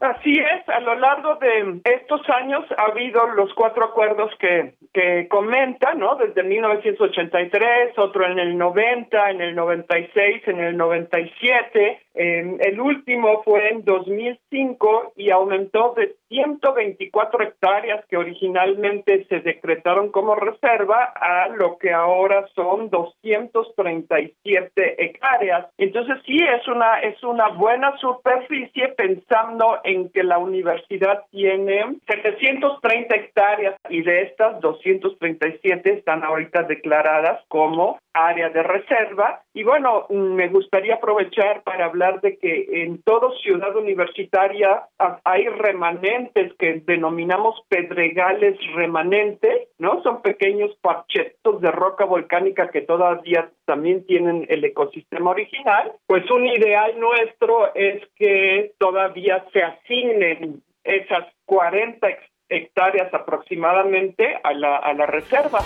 Así es, a lo largo de estos años ha habido los cuatro acuerdos que, que comenta, ¿no? Desde 1983, otro en el 90, en el 96, en el 97, el último fue en 2005 y aumentó de 124 hectáreas que originalmente se decretaron como reserva a lo que ahora son 237 hectáreas. Entonces sí es una es una buena superficie pensando en que la universidad tiene 730 hectáreas y de estas 237 están ahorita declaradas como área de reserva. Y bueno, me gustaría aprovechar para hablar de que en toda ciudad universitaria hay remanentes que denominamos pedregales remanentes, ¿no? Son pequeños parchetos de roca volcánica que todavía también tienen el ecosistema original. Pues un ideal nuestro es que todavía se asignen esas 40 hectáreas aproximadamente a la, a la reserva.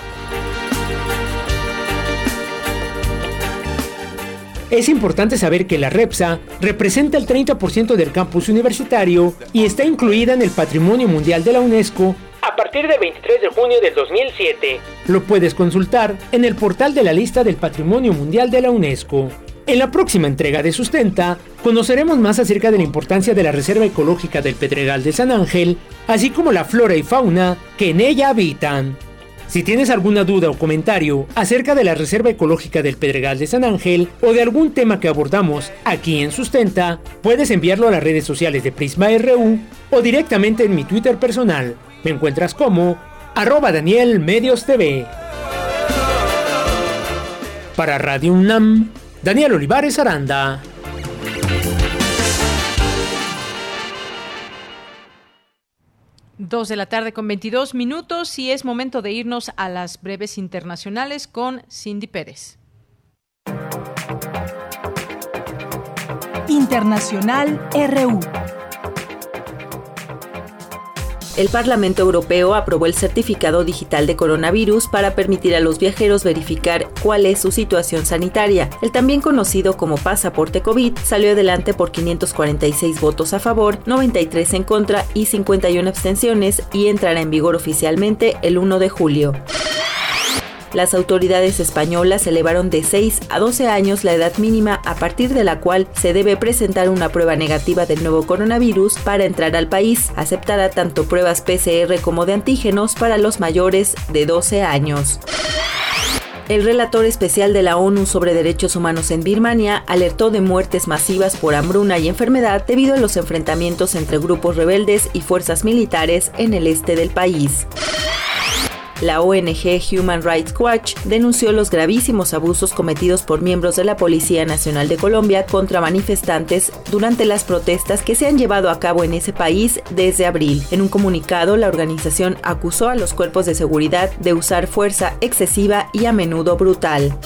Es importante saber que la REPSA representa el 30% del campus universitario y está incluida en el Patrimonio Mundial de la UNESCO a partir del 23 de junio del 2007. Lo puedes consultar en el portal de la lista del Patrimonio Mundial de la UNESCO. En la próxima entrega de Sustenta, conoceremos más acerca de la importancia de la Reserva Ecológica del Pedregal de San Ángel, así como la flora y fauna que en ella habitan. Si tienes alguna duda o comentario acerca de la Reserva Ecológica del Pedregal de San Ángel o de algún tema que abordamos aquí en Sustenta, puedes enviarlo a las redes sociales de Prisma RU o directamente en mi Twitter personal. Me encuentras como arroba Daniel Medios TV. Para Radio UNAM, Daniel Olivares Aranda. Dos de la tarde con 22 minutos y es momento de irnos a las breves internacionales con Cindy Pérez. Internacional RU. El Parlamento Europeo aprobó el certificado digital de coronavirus para permitir a los viajeros verificar cuál es su situación sanitaria. El también conocido como pasaporte COVID salió adelante por 546 votos a favor, 93 en contra y 51 abstenciones y entrará en vigor oficialmente el 1 de julio. Las autoridades españolas elevaron de 6 a 12 años la edad mínima a partir de la cual se debe presentar una prueba negativa del nuevo coronavirus para entrar al país. Aceptará tanto pruebas PCR como de antígenos para los mayores de 12 años. El relator especial de la ONU sobre derechos humanos en Birmania alertó de muertes masivas por hambruna y enfermedad debido a los enfrentamientos entre grupos rebeldes y fuerzas militares en el este del país. La ONG Human Rights Watch denunció los gravísimos abusos cometidos por miembros de la Policía Nacional de Colombia contra manifestantes durante las protestas que se han llevado a cabo en ese país desde abril. En un comunicado, la organización acusó a los cuerpos de seguridad de usar fuerza excesiva y a menudo brutal.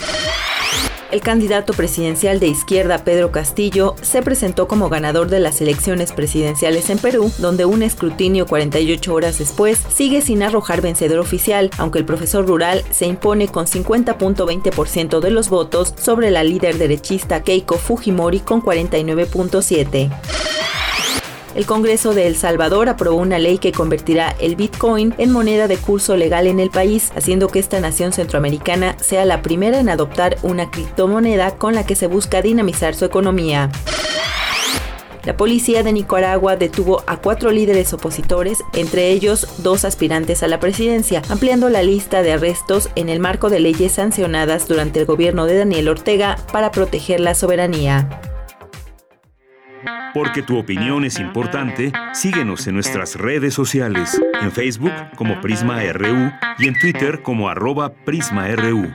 El candidato presidencial de izquierda Pedro Castillo se presentó como ganador de las elecciones presidenciales en Perú, donde un escrutinio 48 horas después sigue sin arrojar vencedor oficial, aunque el profesor rural se impone con 50.20% de los votos sobre la líder derechista Keiko Fujimori con 49.7%. El Congreso de El Salvador aprobó una ley que convertirá el Bitcoin en moneda de curso legal en el país, haciendo que esta nación centroamericana sea la primera en adoptar una criptomoneda con la que se busca dinamizar su economía. La policía de Nicaragua detuvo a cuatro líderes opositores, entre ellos dos aspirantes a la presidencia, ampliando la lista de arrestos en el marco de leyes sancionadas durante el gobierno de Daniel Ortega para proteger la soberanía. Porque tu opinión es importante, síguenos en nuestras redes sociales, en Facebook como Prisma RU y en Twitter como arroba PrismaRU.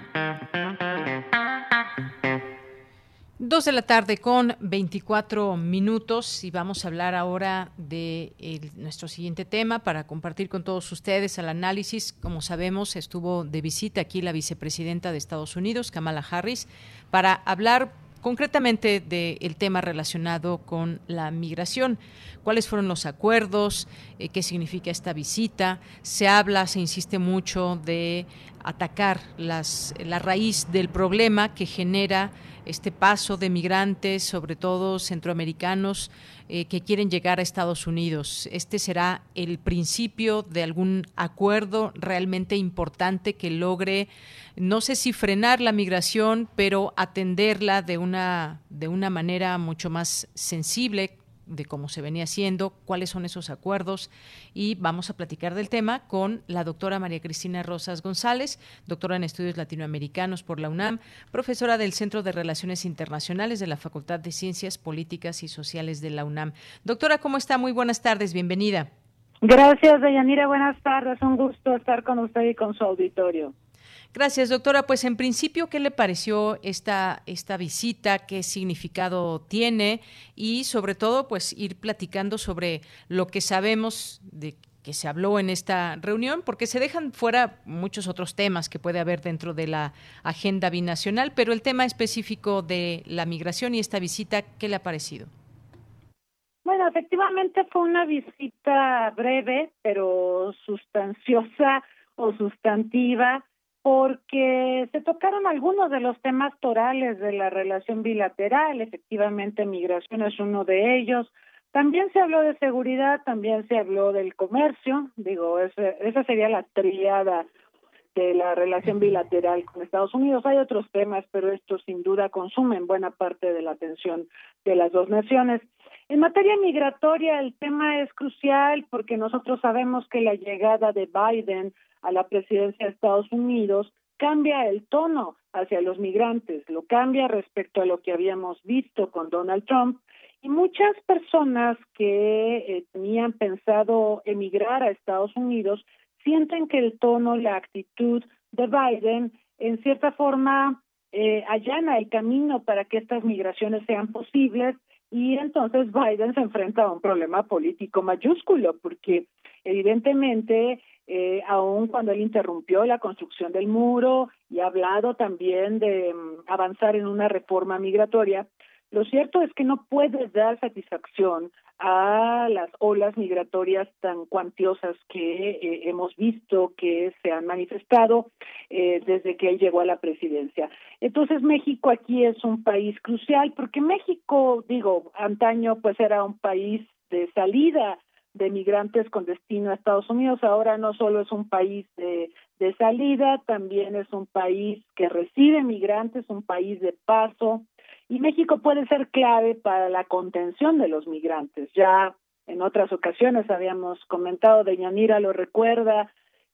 Dos de la tarde con 24 minutos y vamos a hablar ahora de nuestro siguiente tema para compartir con todos ustedes el análisis. Como sabemos, estuvo de visita aquí la vicepresidenta de Estados Unidos, Kamala Harris, para hablar concretamente del tema relacionado con la migración. ¿Cuáles fueron los acuerdos? Eh, ¿Qué significa esta visita? Se habla, se insiste mucho de atacar las, la raíz del problema que genera este paso de migrantes, sobre todo centroamericanos, eh, que quieren llegar a Estados Unidos. Este será el principio de algún acuerdo realmente importante que logre no sé si frenar la migración, pero atenderla de una, de una manera mucho más sensible de cómo se venía haciendo, cuáles son esos acuerdos y vamos a platicar del tema con la doctora María Cristina Rosas González, doctora en estudios latinoamericanos por la UNAM, profesora del Centro de Relaciones Internacionales de la Facultad de Ciencias Políticas y Sociales de la UNAM. Doctora, ¿cómo está? Muy buenas tardes, bienvenida. Gracias, Deyanira, buenas tardes, un gusto estar con usted y con su auditorio. Gracias, doctora. Pues en principio, ¿qué le pareció esta, esta visita? ¿Qué significado tiene? Y sobre todo, pues ir platicando sobre lo que sabemos de que se habló en esta reunión, porque se dejan fuera muchos otros temas que puede haber dentro de la agenda binacional, pero el tema específico de la migración y esta visita, ¿qué le ha parecido? Bueno, efectivamente fue una visita breve, pero sustanciosa o sustantiva porque se tocaron algunos de los temas torales de la relación bilateral, efectivamente migración es uno de ellos, también se habló de seguridad, también se habló del comercio, digo, esa sería la triada de la relación bilateral con Estados Unidos. Hay otros temas, pero estos sin duda consumen buena parte de la atención de las dos naciones. En materia migratoria, el tema es crucial porque nosotros sabemos que la llegada de Biden a la presidencia de Estados Unidos cambia el tono hacia los migrantes, lo cambia respecto a lo que habíamos visto con Donald Trump y muchas personas que eh, tenían pensado emigrar a Estados Unidos sienten que el tono, la actitud de Biden en cierta forma eh, allana el camino para que estas migraciones sean posibles y entonces Biden se enfrenta a un problema político mayúsculo porque evidentemente eh, aun cuando él interrumpió la construcción del muro y ha hablado también de mm, avanzar en una reforma migratoria, Lo cierto es que no puedes dar satisfacción a las olas migratorias tan cuantiosas que eh, hemos visto que se han manifestado eh, desde que él llegó a la presidencia. Entonces México aquí es un país crucial porque México, digo, antaño pues era un país de salida de migrantes con destino a Estados Unidos. Ahora no solo es un país de, salida, también es un país que recibe migrantes, un país de paso. Y México puede ser clave para la contención de los migrantes. Ya en otras ocasiones habíamos comentado, de Yanira lo recuerda,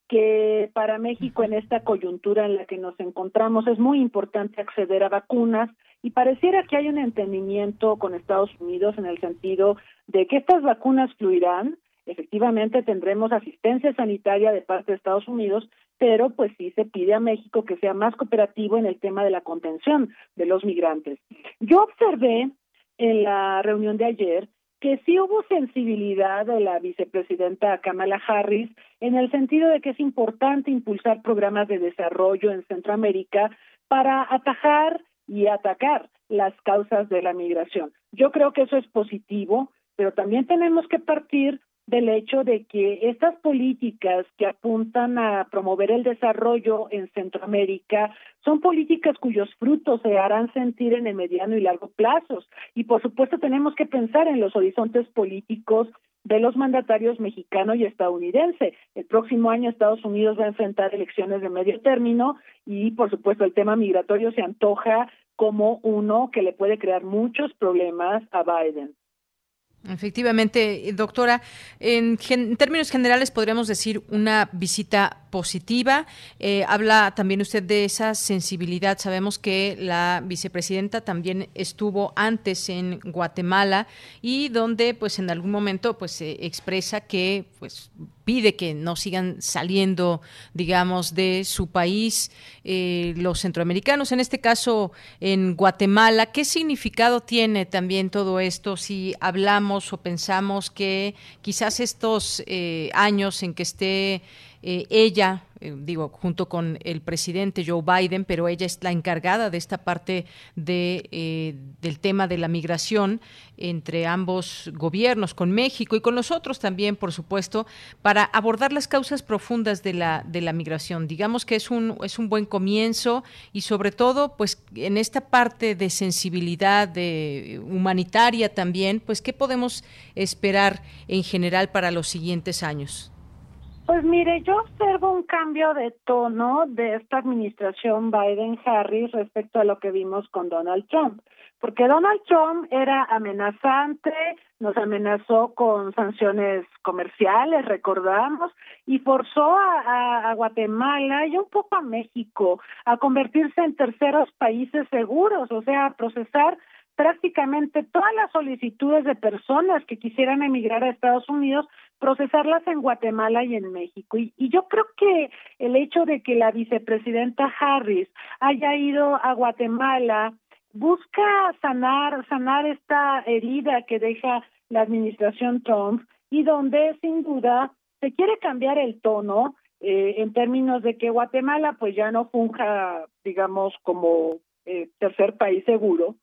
que para México en esta coyuntura en la que nos encontramos es muy importante acceder a vacunas y pareciera que hay un entendimiento con Estados Unidos en el sentido de que estas vacunas fluirán, efectivamente tendremos asistencia sanitaria de parte de Estados Unidos, pero pues sí se pide a México que sea más cooperativo en el tema de la contención de los migrantes. Yo observé en la reunión de ayer que sí hubo sensibilidad de la vicepresidenta Kamala Harris en el sentido de que es importante impulsar programas de desarrollo en Centroamérica para atajar y atacar las causas de la migración. Yo creo que eso es positivo, pero también tenemos que partir del hecho de que estas políticas que apuntan a promover el desarrollo en Centroamérica son políticas cuyos frutos se harán sentir en el mediano y largo plazos. Y por supuesto tenemos que pensar en los horizontes políticos de los mandatarios mexicano y estadounidense. El próximo año Estados Unidos va a enfrentar elecciones de medio término y por supuesto el tema migratorio se antoja como uno que le puede crear muchos problemas a Biden. Efectivamente, doctora, en, términos generales podríamos decir una visita positiva. Eh, habla también usted de esa sensibilidad. Sabemos que la vicepresidenta también estuvo antes en Guatemala y donde, pues, en algún momento, pues, se expresa que, pues, pide que no sigan saliendo, digamos, de su país eh, los centroamericanos, en este caso en Guatemala. ¿Qué significado tiene también todo esto si hablamos o pensamos que quizás estos eh, años en que esté eh, ella, eh, digo, junto con el presidente Joe Biden, pero ella es la encargada de esta parte de, eh, del tema de la migración entre ambos gobiernos, con México y con nosotros también, por supuesto, para abordar las causas profundas de la, de la migración. Digamos que es un, es un buen comienzo y sobre todo, pues en esta parte de sensibilidad de, humanitaria también, pues qué podemos esperar en general para los siguientes años. Pues mire, yo observo un cambio de tono de esta administración Biden-Harris respecto a lo que vimos con Donald Trump, porque Donald Trump era amenazante, nos amenazó con sanciones comerciales, recordamos, y forzó a, Guatemala y un poco a México a convertirse en terceros países seguros, o sea, a procesar prácticamente todas las solicitudes de personas que quisieran emigrar a Estados Unidos, procesarlas en Guatemala y en México. Y, y, yo creo que el hecho de que la vicepresidenta Harris haya ido a Guatemala busca sanar, sanar esta herida que deja la administración Trump y donde sin duda se quiere cambiar el tono eh, en términos de que Guatemala pues ya no funja, digamos, como eh, tercer país seguro,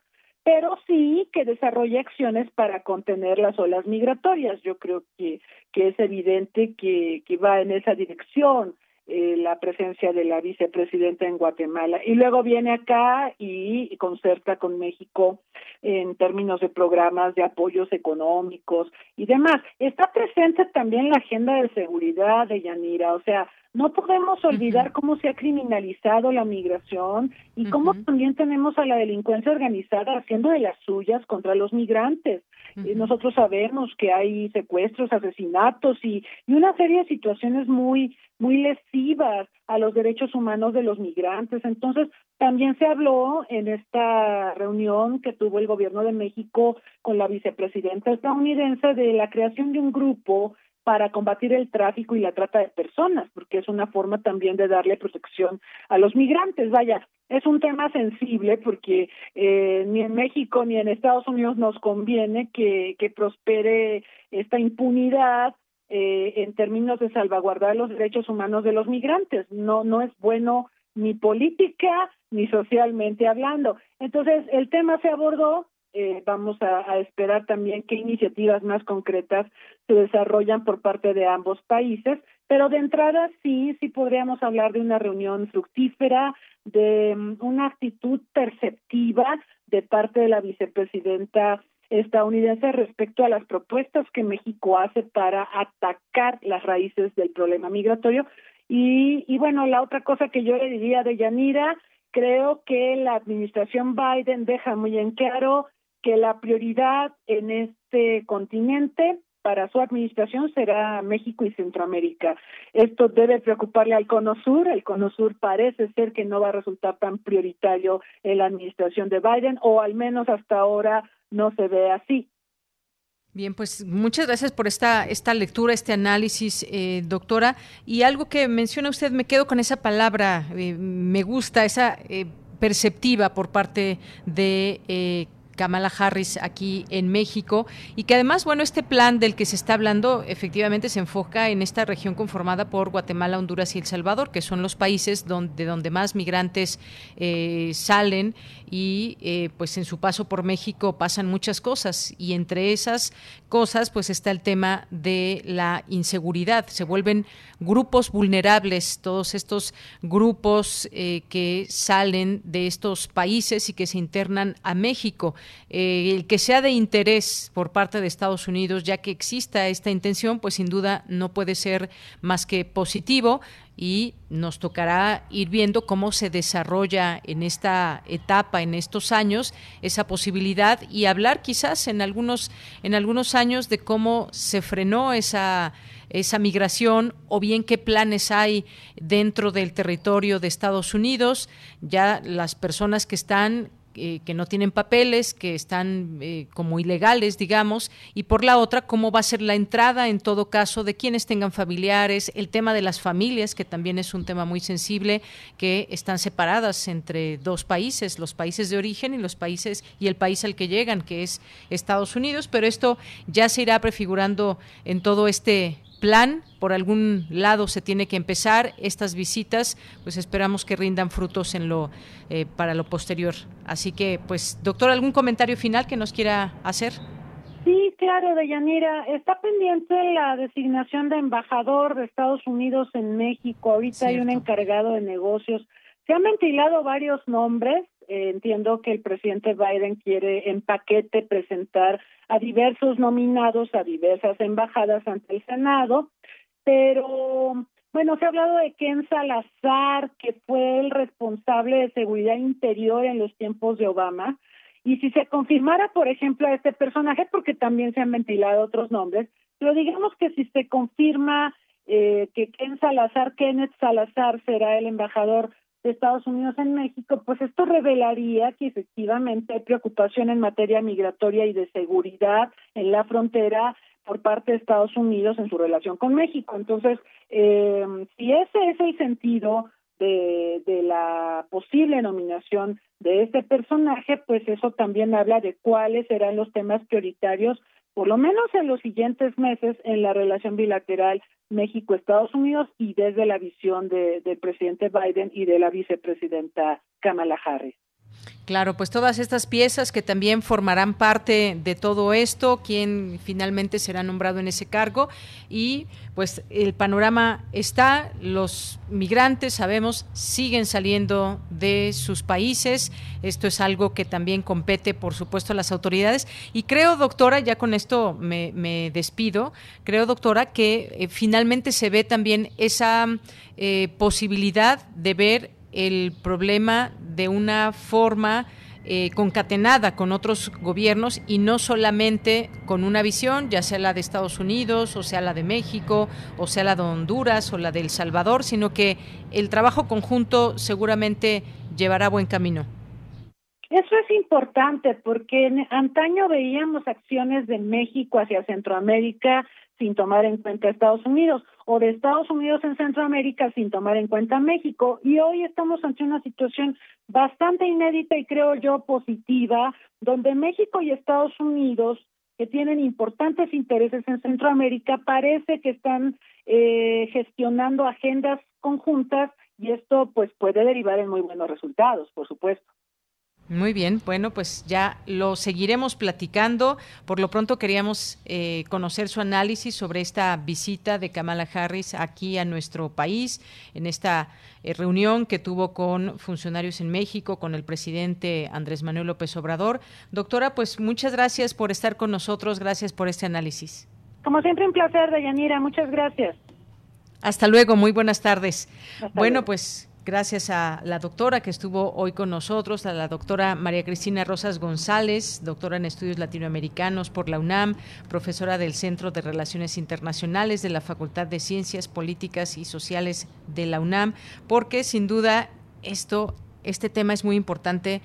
pero sí que desarrolle acciones para contener las olas migratorias. Yo creo que, que es evidente que, que va en esa dirección eh, la presencia de la vicepresidenta en Guatemala. Y luego viene acá y concerta con México en términos de programas de apoyos económicos y demás. Está presente también la agenda de seguridad de Yanira, o sea, no podemos olvidar cómo se ha criminalizado la migración y cómo también tenemos a la delincuencia organizada haciendo de las suyas contra los migrantes. y nosotros sabemos que hay secuestros, asesinatos y, y una serie de situaciones muy muy lesivas a los derechos humanos de los migrantes. Entonces, también se habló en esta reunión que tuvo el gobierno de México con la vicepresidenta estadounidense de la creación de un grupo para combatir el tráfico y la trata de personas, porque es una forma también de darle protección a los migrantes. Vaya, es un tema sensible porque eh, ni en México ni en Estados Unidos nos conviene que, que prospere esta impunidad eh, en términos de salvaguardar los derechos humanos de los migrantes. No, no es bueno ni política ni socialmente hablando. Entonces, el tema se abordó eh, vamos a, esperar también qué iniciativas más concretas se desarrollan por parte de ambos países, pero de entrada sí, sí podríamos hablar de una reunión fructífera, de mm, una actitud perceptiva de parte de la vicepresidenta estadounidense respecto a las propuestas que México hace para atacar las raíces del problema migratorio. Y, y bueno, la otra cosa que yo le diría de Yanira, creo que la administración Biden deja muy en claro que la prioridad en este continente para su administración será México y Centroamérica. Esto debe preocuparle al Cono Sur. El Cono Sur parece ser que no va a resultar tan prioritario en la administración de Biden, o al menos hasta ahora no se ve así. Bien, pues muchas gracias por esta, esta lectura, este análisis, eh, doctora. Y algo que menciona usted, me quedo con esa palabra, eh, me gusta, esa eh, perceptiva por parte de Kamala Harris aquí en México y que además, bueno, este plan del que se está hablando efectivamente se enfoca en esta región conformada por Guatemala, Honduras y El Salvador, que son los países donde, donde más migrantes eh, salen y eh, pues en su paso por México pasan muchas cosas y entre esas cosas pues está el tema de la inseguridad. Se vuelven grupos vulnerables todos estos grupos eh, que salen de estos países y que se internan a México. Eh, el que sea de interés por parte de Estados Unidos, ya que exista esta intención, pues sin duda no puede ser más que positivo y nos tocará ir viendo cómo se desarrolla en esta etapa, en estos años, esa posibilidad y hablar quizás en algunos, en algunos años de cómo se frenó esa esa migración o bien qué planes hay dentro del territorio de Estados Unidos, ya las personas que están eh, que no tienen papeles, que están eh, como ilegales, digamos, y por la otra, cómo va a ser la entrada en todo caso de quienes tengan familiares, el tema de las familias, que también es un tema muy sensible, que están separadas entre dos países, los países de origen y los países y el país al que llegan, que es Estados Unidos, pero esto ya se irá prefigurando en todo este plan, por algún lado se tiene que empezar estas visitas, pues esperamos que rindan frutos en lo eh, para lo posterior. Así que, pues, doctor, algún comentario final que nos quiera hacer. Sí, claro, Deyanira. Está pendiente la designación de embajador de Estados Unidos en México. Ahorita hay un encargado de negocios. Se han ventilado varios nombres. Eh, entiendo que el presidente Biden quiere en paquete presentar a diversos nominados a diversas embajadas ante el Senado, pero bueno, se ha hablado de Ken Salazar, que fue el responsable de seguridad interior en los tiempos de Obama, y si se confirmara, por ejemplo, a este personaje, porque también se han ventilado otros nombres, pero digamos que si se confirma eh, que Ken Salazar, Kenneth Salazar será el embajador de Estados Unidos en México, pues esto revelaría que efectivamente hay preocupación en materia migratoria y de seguridad en la frontera por parte de Estados Unidos en su relación con México. Entonces, eh, si ese es el sentido de, de la posible nominación de este personaje, pues eso también habla de cuáles serán los temas prioritarios por lo menos en los siguientes meses en la relación bilateral México-Estados Unidos y desde la visión de, del presidente Biden y de la vicepresidenta Kamala Harris. Claro, pues todas estas piezas que también formarán parte de todo esto, quien finalmente será nombrado en ese cargo. Y pues el panorama está, los migrantes sabemos siguen saliendo de sus países, esto es algo que también compete por supuesto a las autoridades. Y creo doctora, ya con esto me, despido, creo doctora que eh, finalmente se ve también esa eh, posibilidad de ver el problema de una forma eh, concatenada con otros gobiernos y no solamente con una visión, ya sea la de Estados Unidos, o sea la de México, o sea la de Honduras, o la de El Salvador, sino que el trabajo conjunto seguramente llevará buen camino. Eso es importante porque en antaño veíamos acciones de México hacia Centroamérica sin tomar en cuenta Estados Unidos de Estados Unidos en Centroamérica sin tomar en cuenta México. Y hoy estamos ante una situación bastante inédita y creo yo positiva, donde México y Estados Unidos, que tienen importantes intereses en Centroamérica, parece que están eh, gestionando agendas conjuntas y esto pues puede derivar en muy buenos resultados, por supuesto. Muy bien, bueno, pues ya lo seguiremos platicando. Por lo pronto queríamos eh, conocer su análisis sobre esta visita de Kamala Harris aquí a nuestro país, en esta eh, reunión que tuvo con funcionarios en México, con el presidente Andrés Manuel López Obrador. Doctora, pues muchas gracias por estar con nosotros, gracias por este análisis. Como siempre, un placer, Dayanira, muchas gracias. Hasta luego, muy buenas tardes. bueno, pues Gracias a la doctora que estuvo hoy con nosotros, a la doctora María Cristina Rosas González, doctora en estudios latinoamericanos por la UNAM, profesora del Centro de Relaciones Internacionales de la Facultad de Ciencias Políticas y Sociales de la UNAM, porque sin duda esto, este tema es muy importante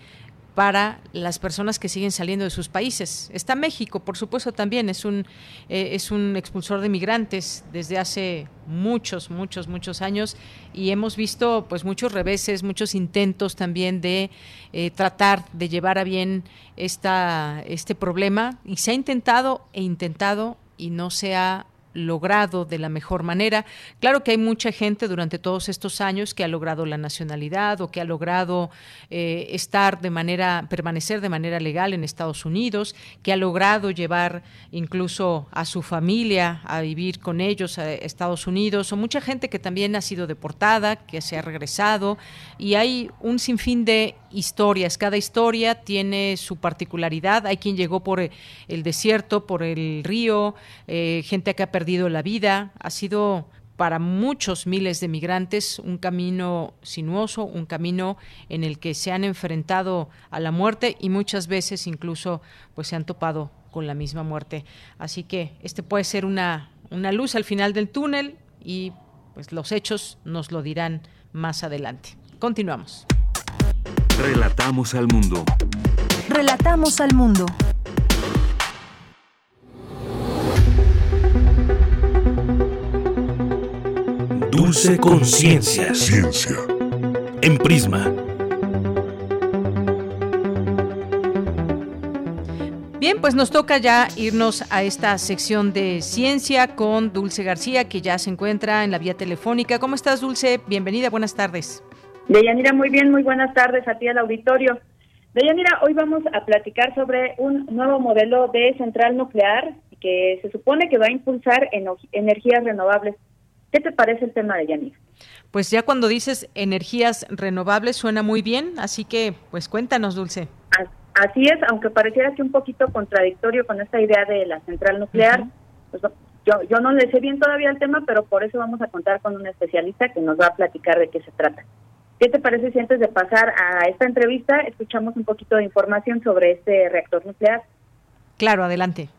para las personas que siguen saliendo de sus países. Está México, por supuesto, también es un, eh, es un expulsor de migrantes desde hace muchos, muchos, muchos años y hemos visto pues muchos reveses, muchos intentos también de eh, tratar de llevar a bien esta, este problema y se ha intentado e intentado y no se ha logrado de la mejor manera. Claro que hay mucha gente durante todos estos años que ha logrado la nacionalidad o que ha logrado eh, estar de manera, permanecer de manera legal en Estados Unidos, que ha logrado llevar incluso a su familia a vivir con ellos a Estados Unidos, o mucha gente que también ha sido deportada, que se ha regresado, y hay un sinfín de historias. Cada historia tiene su particularidad. Hay quien llegó por el desierto, por el río, eh, gente que ha perdido la vida. Ha sido para muchos miles de migrantes un camino sinuoso, un camino en el que se han enfrentado a la muerte y muchas veces incluso pues se han topado con la misma muerte. Así que este puede ser una, una luz al final del túnel y pues los hechos nos lo dirán más adelante. Continuamos. Relatamos al mundo. Relatamos al mundo. Dulce conciencia. Ciencia. En Prisma. Bien, pues nos toca ya irnos a esta sección de ciencia con Dulce García, que ya se encuentra en la vía telefónica. ¿Cómo estás, Dulce? Bienvenida, buenas tardes. Deyanira, muy bien, muy buenas tardes a ti al auditorio. Deyanira, hoy vamos a platicar sobre un nuevo modelo de central nuclear que se supone que va a impulsar en energías renovables. ¿Qué te parece el tema, Deyanira? Pues ya cuando dices energías renovables suena muy bien, así que pues cuéntanos, Dulce. Así es, aunque pareciera que un poquito contradictorio con esta idea de la central nuclear. pues, yo, yo no le sé bien todavía el tema, pero por eso vamos a contar con un especialista que nos va a platicar de qué se trata. ¿Qué te parece si antes de pasar a esta entrevista escuchamos un poquito de información sobre este reactor nuclear? Claro, adelante.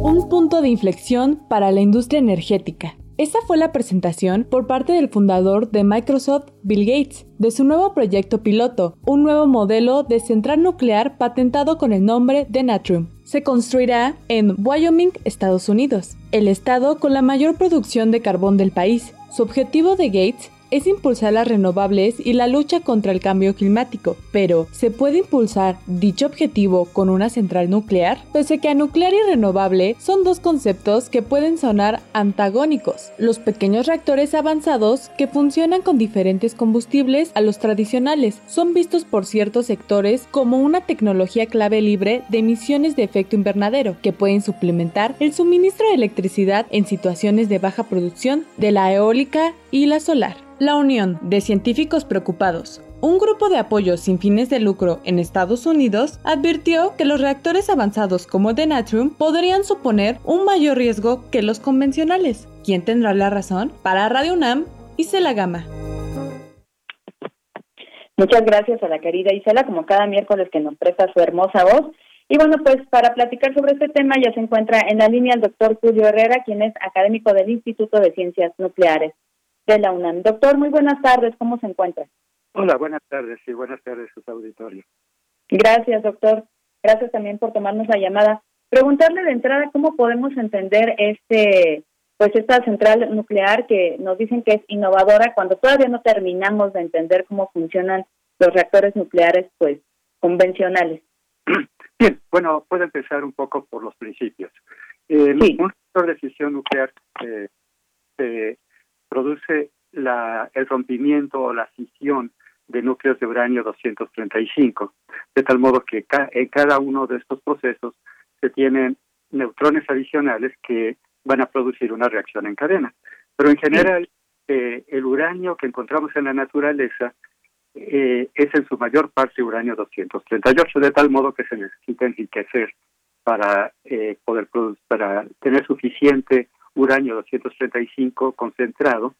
Un punto de inflexión para la industria energética. Esta fue la presentación por parte del fundador de Microsoft, Bill Gates, de su nuevo proyecto piloto, un nuevo modelo de central nuclear patentado con el nombre de Natrium. Se construirá en Wyoming, Estados Unidos, el estado con la mayor producción de carbón del país. Su objetivo de Gates es impulsar las renovables y la lucha contra el cambio climático, pero ¿se puede impulsar dicho objetivo con una central nuclear? Pese que a nuclear y renovable son dos conceptos que pueden sonar antagónicos. Los pequeños reactores avanzados que funcionan con diferentes combustibles a los tradicionales son vistos por ciertos sectores como una tecnología clave libre de emisiones de efecto invernadero que pueden suplementar el suministro de electricidad en situaciones de baja producción de la eólica y la solar. La Unión de Científicos Preocupados, un grupo de apoyo sin fines de lucro en Estados Unidos, advirtió que los reactores avanzados como de Natrium podrían suponer un mayor riesgo que los convencionales. ¿Quién tendrá la razón? Para Radio UNAM, Isela Gama. Muchas gracias a la querida Isela, como cada miércoles que nos presta su hermosa voz. Y bueno, pues para platicar sobre este tema ya se encuentra en la línea el doctor Julio Herrera, quien es académico del Instituto de Ciencias Nucleares de la UNAM. Doctor, muy buenas tardes, ¿cómo se encuentra? Hola, buenas tardes y buenas tardes a sus auditorios. Gracias, doctor. Gracias también por tomarnos la llamada. Preguntarle de entrada cómo podemos entender este pues esta central nuclear que nos dicen que es innovadora cuando todavía no terminamos de entender cómo funcionan los reactores nucleares pues convencionales. Bien, bueno, puedo empezar un poco por los principios. Un reactor de fisión nuclear eh, se produce la, el rompimiento o la fisión de núcleos de uranio 235, de tal modo que en cada uno de estos procesos se tienen neutrones adicionales que van a producir una reacción en cadena. Pero en general, eh, el uranio que encontramos en la naturaleza eh, es en su mayor parte uranio 238, de tal modo que se necesita enriquecer para eh, poder para tener suficiente uranio 235 concentrado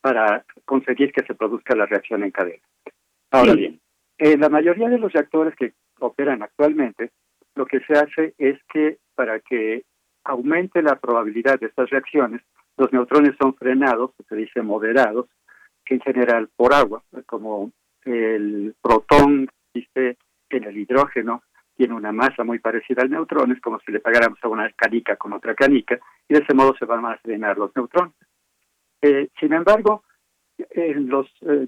para conseguir que se produzca la reacción en cadena. Ahora bien, en la mayoría de los reactores que operan actualmente, lo que se hace es que para que aumente la probabilidad de estas reacciones, los neutrones son frenados, se dice moderados, en general por agua, como el protón dice en el hidrógeno tiene una masa muy parecida al neutrón, es como si le pagáramos a una canica con otra canica, y de ese modo se van a frenar los neutrones. Eh, sin embargo, eh,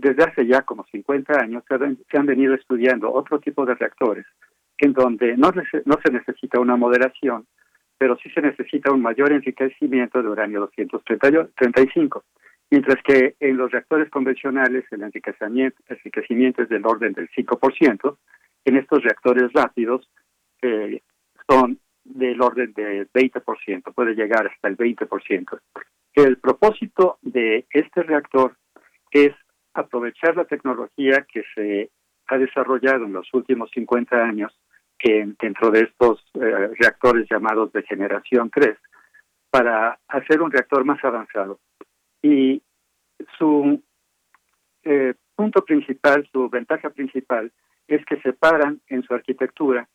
desde hace ya como 50 años se han, venido estudiando otro tipo de reactores en donde no, no se necesita una moderación, pero sí se necesita un mayor enriquecimiento de uranio 235, mientras que en los reactores convencionales el enriquecimiento, enriquecimiento es del orden del 5%, en estos reactores rápidos eh, son del orden del 20%, puede llegar hasta el 20%. El propósito de este reactor es aprovechar la tecnología que se ha desarrollado en los últimos 50 años que dentro de estos eh, reactores llamados de generación 3 para hacer un reactor más avanzado. Y su eh, punto principal, su ventaja principal, es que separan en su arquitectura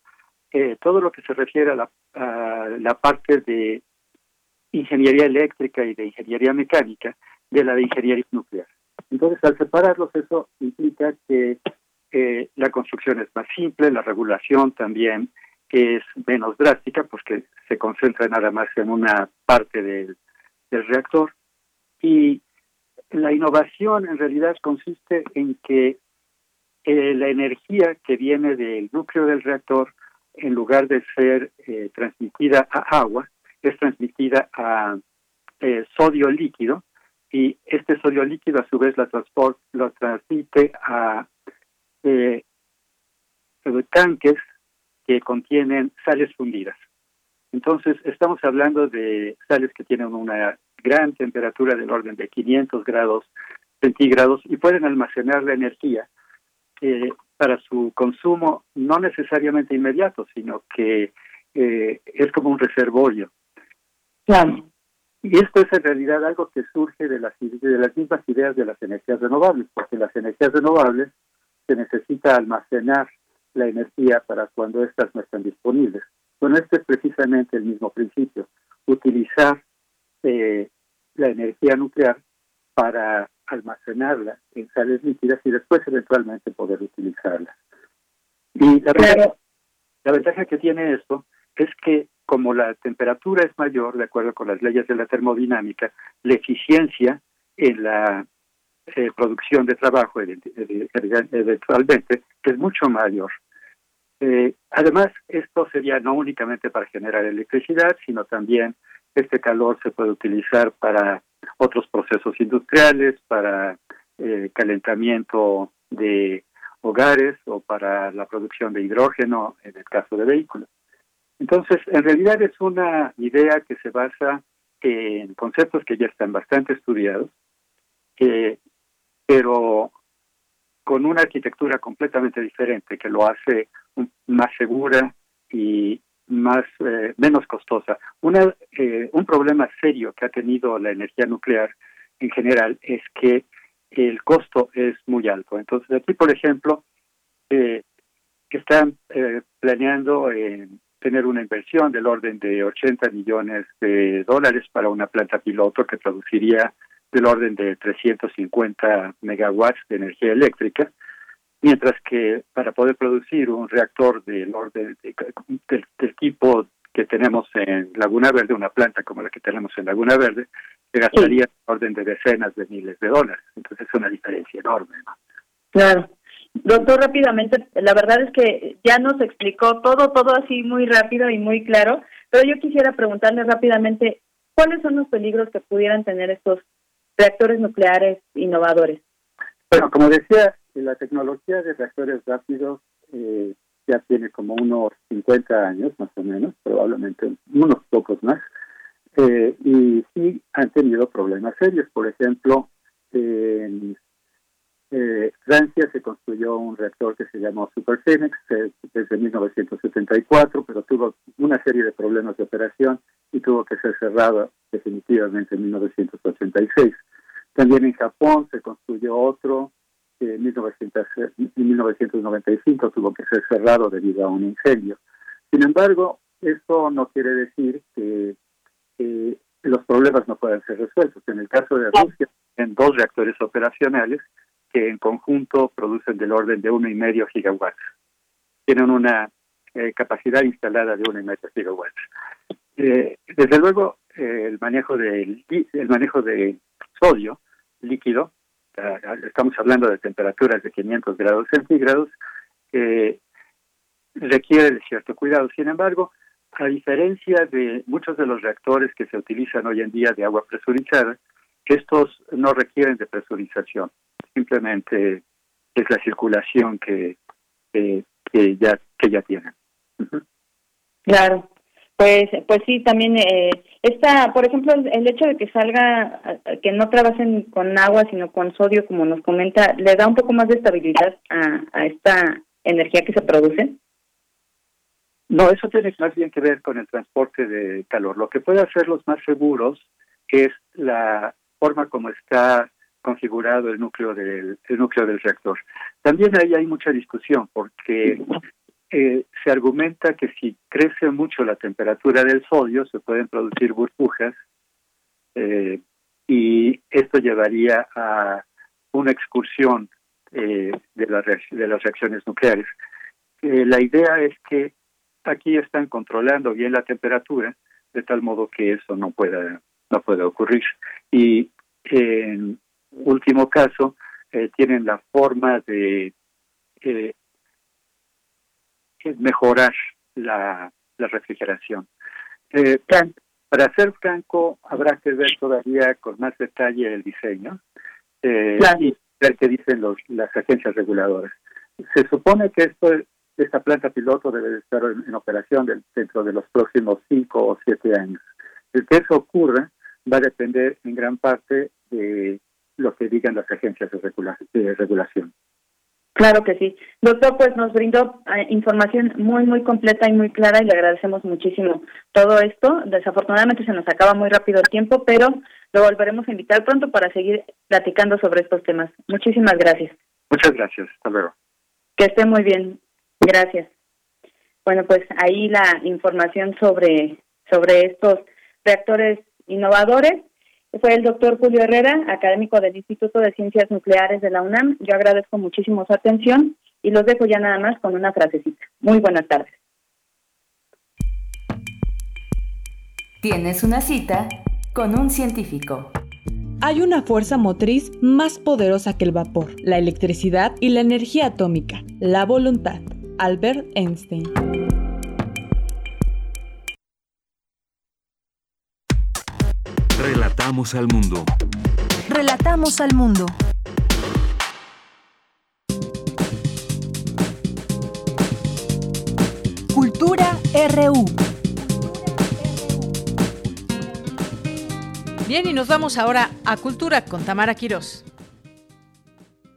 eh, todo lo que se refiere a la, a parte de ingeniería eléctrica y de ingeniería mecánica de la de ingeniería nuclear. Entonces, al separarlos, eso implica que eh, la construcción es más simple, la regulación también es menos drástica porque se concentra nada más en una parte del, reactor y la innovación en realidad consiste en que eh, la energía que viene del núcleo del reactor, en lugar de ser eh, transmitida a agua, es transmitida a sodio líquido y este sodio líquido a su vez la transport, lo transmite a eh, tanques que contienen sales fundidas. Entonces, estamos hablando de sales que tienen una gran temperatura del orden de 500 grados centígrados y pueden almacenar la energía eh, para su consumo no necesariamente inmediato, sino que eh, es como un reservorio. Y esto es en realidad algo que surge de las, de las mismas ideas de las energías renovables, porque las energías renovables se necesita almacenar la energía para cuando éstas no están disponibles. Bueno, este es precisamente el mismo principio, utilizar eh, la energía nuclear para almacenarla en sales líquidas y después eventualmente poder utilizarla. Y la, ventaja, la ventaja que tiene esto es que como la temperatura es mayor, de acuerdo con las leyes de la termodinámica, la eficiencia en la eh, producción de trabajo eventualmente es mucho mayor. Eh, además, esto sería no únicamente para generar electricidad, sino también este calor se puede utilizar para otros procesos industriales, para eh, calentamiento de hogares o para la producción de hidrógeno en el caso de vehículos. Entonces, en realidad es una idea que se basa en conceptos que ya están bastante estudiados, pero con una arquitectura completamente diferente que lo hace más segura y más eh, menos costosa. Una, eh, un problema serio que ha tenido la energía nuclear en general es que el costo es muy alto. Entonces aquí, por ejemplo, eh, están eh, planeando tener una inversión del orden de 80 millones de dólares para una planta piloto que produciría del orden de 350 megawatts de energía eléctrica, mientras que para poder producir un reactor del orden del, tipo que tenemos en Laguna Verde, una planta como la que tenemos en Laguna Verde, se gastaría el orden de decenas de miles de dólares. Entonces es una diferencia enorme. Claro. Doctor, rápidamente, la verdad es que ya nos explicó todo, todo así muy rápido y muy claro, pero yo quisiera preguntarle rápidamente, ¿cuáles son los peligros que pudieran tener estos reactores nucleares innovadores? Bueno, como decía, la tecnología de reactores rápidos eh, ya tiene como unos 50 años más o menos, probablemente unos pocos más, eh, y sí han tenido problemas serios. Por ejemplo, en eh, Francia se construyó un reactor que se llamó Super Phoenix eh, desde 1974, pero tuvo una serie de problemas de operación y tuvo que ser cerrado definitivamente en 1986. También en Japón se construyó otro en 1995 tuvo que ser cerrado debido a un incendio. Sin embargo, eso no quiere decir que los problemas no puedan ser resueltos. En el caso de Rusia, en dos reactores operacionales que en conjunto producen del orden de uno y medio gigawatts. Tienen una eh, capacidad instalada de uno y medio gigawatts. Eh, desde luego, eh, el manejo de el manejo de sodio líquido, estamos hablando de temperaturas de 500 grados centígrados, requiere de cierto cuidado. Sin embargo, a diferencia de muchos de los reactores que se utilizan hoy en día de agua presurizada, estos no requieren de presurización, simplemente es la circulación que ya que ya tienen. Claro, pues pues sí, también eh, esta, por ejemplo, el hecho de que salga, que no trabajen con agua sino con sodio, como nos comenta, le da un poco más de estabilidad a, a esta energía que se produce. No, eso tiene más bien que ver con el transporte de calor. Lo que puede hacerlos más seguros es la forma como está configurado el núcleo del el núcleo del reactor. También ahí hay mucha discusión porque eh, se argumenta que si crece mucho la temperatura del sodio se pueden producir burbujas eh, y esto llevaría a una excursión eh, de, de las reacciones nucleares. la idea es que aquí están controlando bien la temperatura de tal modo que eso no pueda no pueda ocurrir y en último caso eh, tienen la forma de eh, mejorar la, la refrigeración eh, para ser franco habrá que ver todavía con más detalle el diseño eh, y ver qué dicen los, las agencias reguladoras se supone que esto esta planta piloto debe estar en, operación dentro de los próximos cinco o siete años. El que eso ocurra va a depender en gran parte de lo que digan las agencias de, regulación. Claro que sí. Doctor, pues nos brindó eh, información muy, muy completa y muy clara y le agradecemos muchísimo todo esto. Desafortunadamente se nos acaba muy rápido el tiempo, pero lo volveremos a invitar pronto para seguir platicando sobre estos temas. Muchísimas gracias. Muchas gracias. Hasta luego. Que esté muy bien. Gracias. Bueno, pues ahí la información sobre, sobre estos reactores innovadores. Fue el doctor Julio Herrera, académico del Instituto de Ciencias Nucleares de la UNAM. Yo agradezco muchísimo su atención y los dejo ya nada más con una frasecita. Muy buenas tardes. Tienes una cita con un científico. Hay una fuerza motriz más poderosa que el vapor, la electricidad y la energía atómica, la voluntad. Albert Einstein. Relatamos al mundo. Relatamos al mundo. Cultura RU. Bien, y nos vamos ahora a Cultura con Tamara Quirós.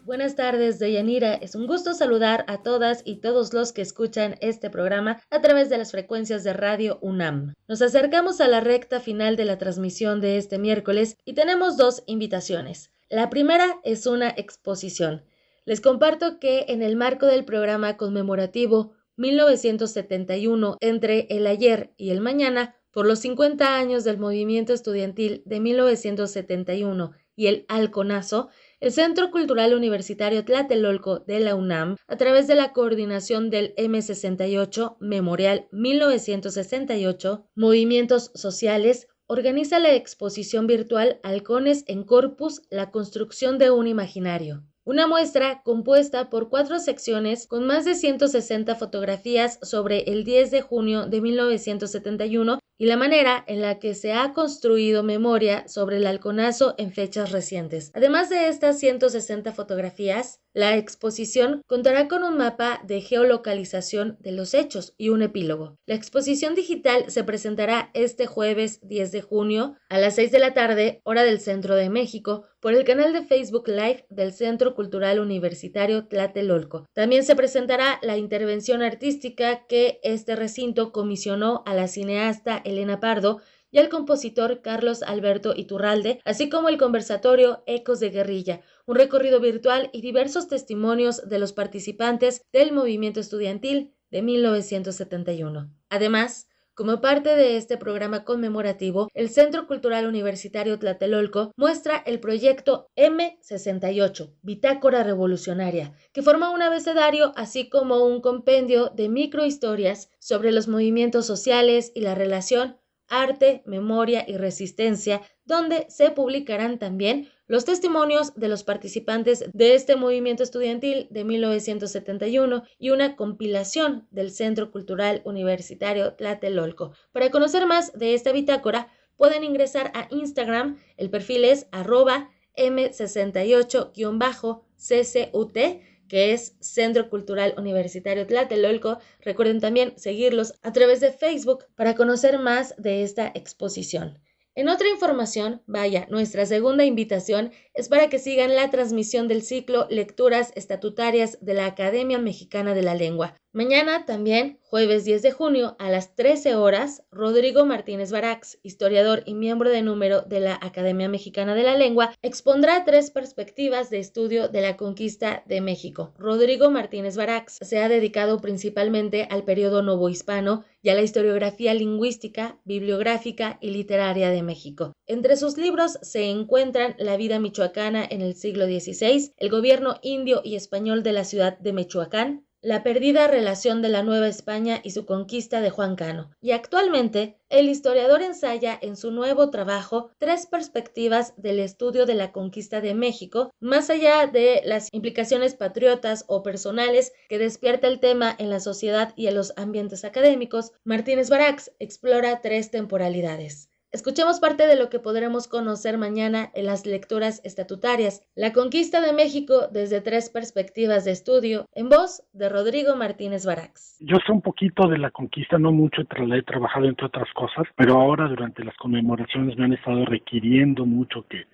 Buenas tardes, Deyanira. Es un gusto saludar a todas y todos los que escuchan este programa a través de las frecuencias de Radio UNAM. Nos acercamos a la recta final de la transmisión de este miércoles y tenemos dos invitaciones. La primera es una exposición. Les comparto que en el marco del programa conmemorativo 1971 entre el ayer y el mañana, por los 50 años del movimiento estudiantil de 1971 y el Alconazo, el Centro Cultural Universitario Tlatelolco de la UNAM, a través de la coordinación del M68 Memorial 1968, Movimientos Sociales, organiza la exposición virtual Halcones en Corpus, la construcción de un imaginario. Una muestra compuesta por cuatro secciones con más de 160 fotografías sobre el 10 de junio de 1971 y la manera en la que se ha construido memoria sobre el halconazo en fechas recientes. Además de estas 160 fotografías, la exposición contará con un mapa de geolocalización de los hechos y un epílogo. La exposición digital se presentará este jueves 10 de junio a las 6 de la tarde, hora del centro de México, por el canal de Facebook Live del Centro Cultural Universitario Tlatelolco. También se presentará la intervención artística que este recinto comisionó a la cineasta Elena Pardo y al compositor Carlos Alberto Iturralde, así como el conversatorio Ecos de Guerrilla, un recorrido virtual y diversos testimonios de los participantes del movimiento estudiantil de 1971. Además, como parte de este programa conmemorativo, el Centro Cultural Universitario Tlatelolco muestra el proyecto M68, Bitácora Revolucionaria, que forma un abecedario así como un compendio de microhistorias sobre los movimientos sociales y la relación arte, memoria y resistencia, donde se publicarán también los testimonios de los participantes de este movimiento estudiantil de 1971 y una compilación del Centro Cultural Universitario Tlatelolco. Para conocer más de esta bitácora, pueden ingresar a Instagram, el perfil es arroba m68-ccut que es Centro Cultural Universitario Tlatelolco. Recuerden también seguirlos a través de Facebook para conocer más de esta exposición. En otra información, vaya, nuestra segunda invitación es para que sigan la transmisión del ciclo Lecturas Estatutarias de la Academia Mexicana de la Lengua. Mañana también, jueves 10 de junio, a las 13 horas, Rodrigo Martínez Barax, historiador y miembro de número de la Academia Mexicana de la Lengua, expondrá tres perspectivas de estudio de la conquista de México. Rodrigo Martínez Barax se ha dedicado principalmente al periodo novohispano y a la historiografía lingüística, bibliográfica y literaria de México. Entre sus libros se encuentran La vida michoacana en el siglo XVI, el gobierno indio y español de la ciudad de Michoacán, la perdida relación de la Nueva España y su conquista de Juan Cano. Y actualmente, el historiador ensaya en su nuevo trabajo tres perspectivas del estudio de la conquista de México, más allá de las implicaciones patriotas o personales que despierta el tema en la sociedad y en los ambientes académicos, Martínez Barax explora tres temporalidades. Escuchemos parte de lo que podremos conocer mañana en las lecturas estatutarias, la conquista de México desde tres perspectivas de estudio, en voz de Rodrigo Martínez Barax. Yo sé un poquito de la conquista, no mucho, he trabajado entre otras cosas, pero ahora durante las conmemoraciones me han estado requiriendo mucho que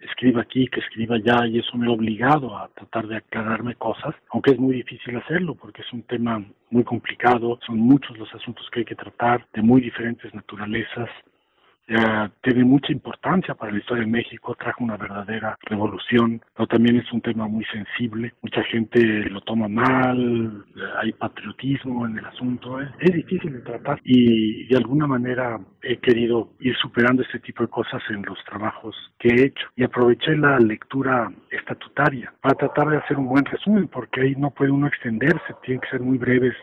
escriba aquí, que escriba allá, y eso me ha obligado a tratar de aclararme cosas, aunque es muy difícil hacerlo porque es un tema muy complicado, son muchos los asuntos que hay que tratar, de muy diferentes naturalezas, tiene mucha importancia para la historia de México, trajo una verdadera revolución, pero también es un tema muy sensible, mucha gente lo toma mal, hay patriotismo en el asunto, es, difícil de tratar y de alguna manera he querido ir superando este tipo de cosas en los trabajos que he hecho. Y aproveché la lectura estatutaria para tratar de hacer un buen resumen porque ahí no puede uno extenderse, tienen que ser muy breves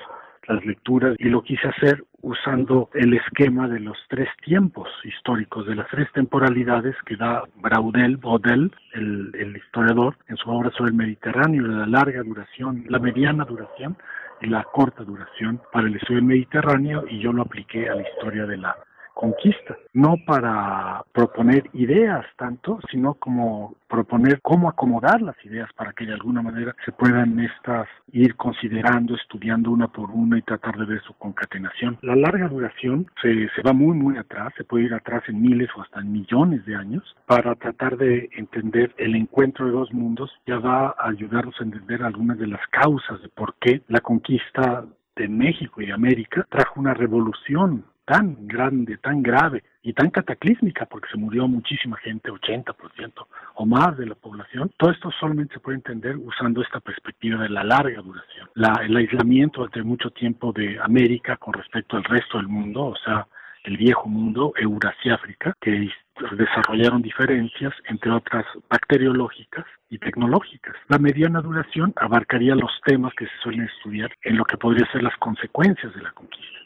las lecturas y lo quise hacer usando el esquema de los tres tiempos históricos, de las tres temporalidades que da Braudel, Baudel, el, historiador, en su obra sobre el Mediterráneo, la larga duración, la mediana duración y la corta duración para el estudio del Mediterráneo y yo lo apliqué a la historia de la conquista, no para proponer ideas tanto, sino como proponer cómo acomodar las ideas para que de alguna manera se puedan estas ir considerando, estudiando una por una y tratar de ver su concatenación. La larga duración se, se va muy muy atrás, se puede ir atrás en miles o hasta en millones de años para tratar de entender el encuentro de dos mundos, ya va a ayudarnos a entender algunas de las causas de por qué la conquista de México y de América trajo una revolución tan grande, tan grave y tan cataclísmica, porque se murió muchísima gente, 80% o más de la población, todo esto solamente se puede entender usando esta perspectiva de la larga duración. La, el aislamiento durante mucho tiempo de América con respecto al resto del mundo, o sea, el viejo mundo, Eurasia África, que desarrollaron diferencias, entre otras bacteriológicas y tecnológicas. La mediana duración abarcaría los temas que se suelen estudiar en lo que podría ser las consecuencias de la conquista.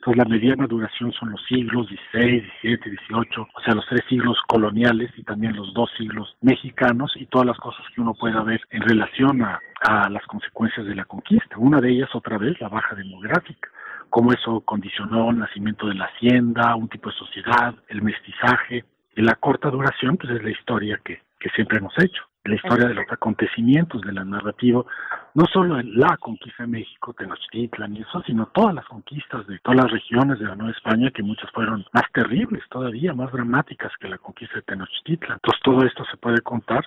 Entonces la mediana duración son los siglos XVI, XVII, XVIII, o sea, los tres siglos coloniales y también los dos siglos mexicanos y todas las cosas que uno pueda ver en relación a, a las consecuencias de la conquista. Una de ellas, otra vez, la baja demográfica cómo eso condicionó el nacimiento de la hacienda, un tipo de sociedad, el mestizaje. Y la corta duración, pues es la historia que, que siempre hemos hecho la historia de los acontecimientos de la narrativa, no solo en la conquista de México, Tenochtitlan y eso, sino todas las conquistas de todas las regiones de la Nueva España, que muchas fueron más terribles todavía, más dramáticas que la conquista de Tenochtitlan. Entonces todo esto se puede contar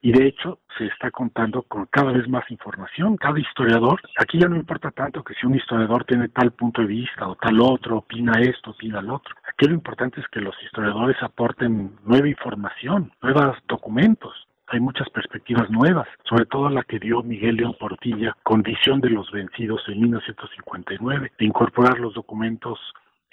y de hecho se está contando con cada vez más información. Cada historiador, aquí ya no importa tanto que si un historiador tiene tal punto de vista o tal otro, opina esto, opina el otro. Aquí lo importante es que los historiadores aporten nueva información, nuevos documentos hay muchas perspectivas nuevas, sobre todo la que dio Miguel León Portilla, Condición de los Vencidos en 1959, de incorporar los documentos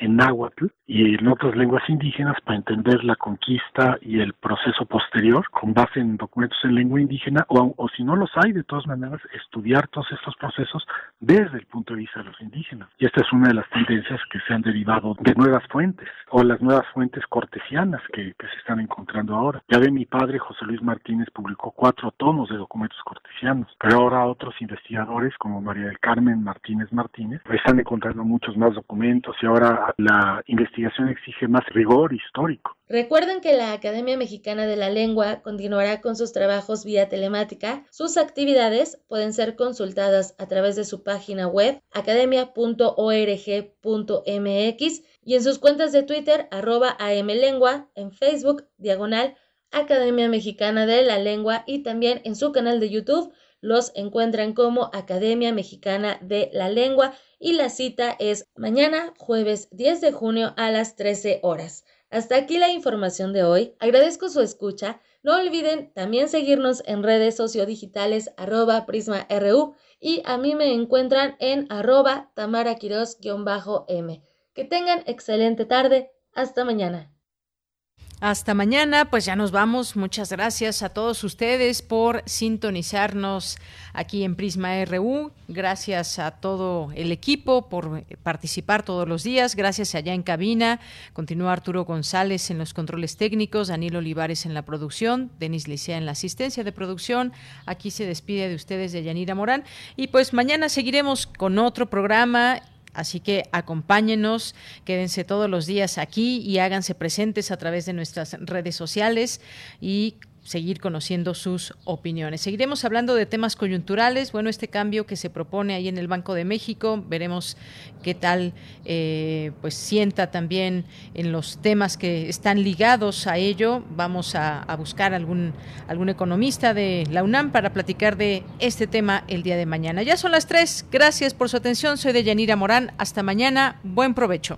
en náhuatl y en otras lenguas indígenas para entender la conquista y el proceso posterior con base en documentos en lengua indígena o, o, si no los hay, de todas maneras, estudiar todos estos procesos desde el punto de vista de los indígenas. Y esta es una de las tendencias que se han derivado de nuevas fuentes o las nuevas fuentes cortesianas que, que se están encontrando ahora. Ya ve mi padre, José Luis Martínez, publicó cuatro tomos de documentos cortesianos, pero ahora otros investigadores como María del Carmen Martínez Martínez están encontrando muchos más documentos y ahora la investigación exige más rigor histórico. Recuerden que la Academia Mexicana de la Lengua continuará con sus trabajos vía telemática. Sus actividades pueden ser consultadas a través de su página web academia.org.mx y en sus cuentas de Twitter arroba amlengua, en Facebook diagonal Academia Mexicana de la Lengua y también en su canal de YouTube los encuentran como Academia Mexicana de la Lengua y la cita es mañana jueves 10 de junio a las 13 horas. Hasta aquí la información de hoy. Agradezco su escucha. No olviden también seguirnos en redes sociodigitales arroba prisma.ru y a mí me encuentran en arroba tamaraquiros-m. Que tengan excelente tarde. Hasta mañana. Hasta mañana, pues ya nos vamos. Muchas gracias a todos ustedes por sintonizarnos aquí en Prisma RU. Gracias a todo el equipo por participar todos los días. Gracias allá en cabina. Continúa Arturo González en los controles técnicos, Daniel Olivares en la producción, Denis Licea en la asistencia de producción. Aquí se despide de ustedes de Yanira Morán. Y pues mañana seguiremos con otro programa Así que acompáñenos, quédense todos los días aquí y háganse presentes a través de nuestras redes sociales y seguir conociendo sus opiniones. Seguiremos hablando de temas coyunturales. Bueno, este cambio que se propone ahí en el Banco de México, veremos qué tal eh, pues sienta también en los temas que están ligados a ello. Vamos a, buscar algún, algún economista de la UNAM para platicar de este tema el día de mañana. Ya son las tres. Gracias por su atención. Soy de Yanira Morán. Hasta mañana. Buen provecho.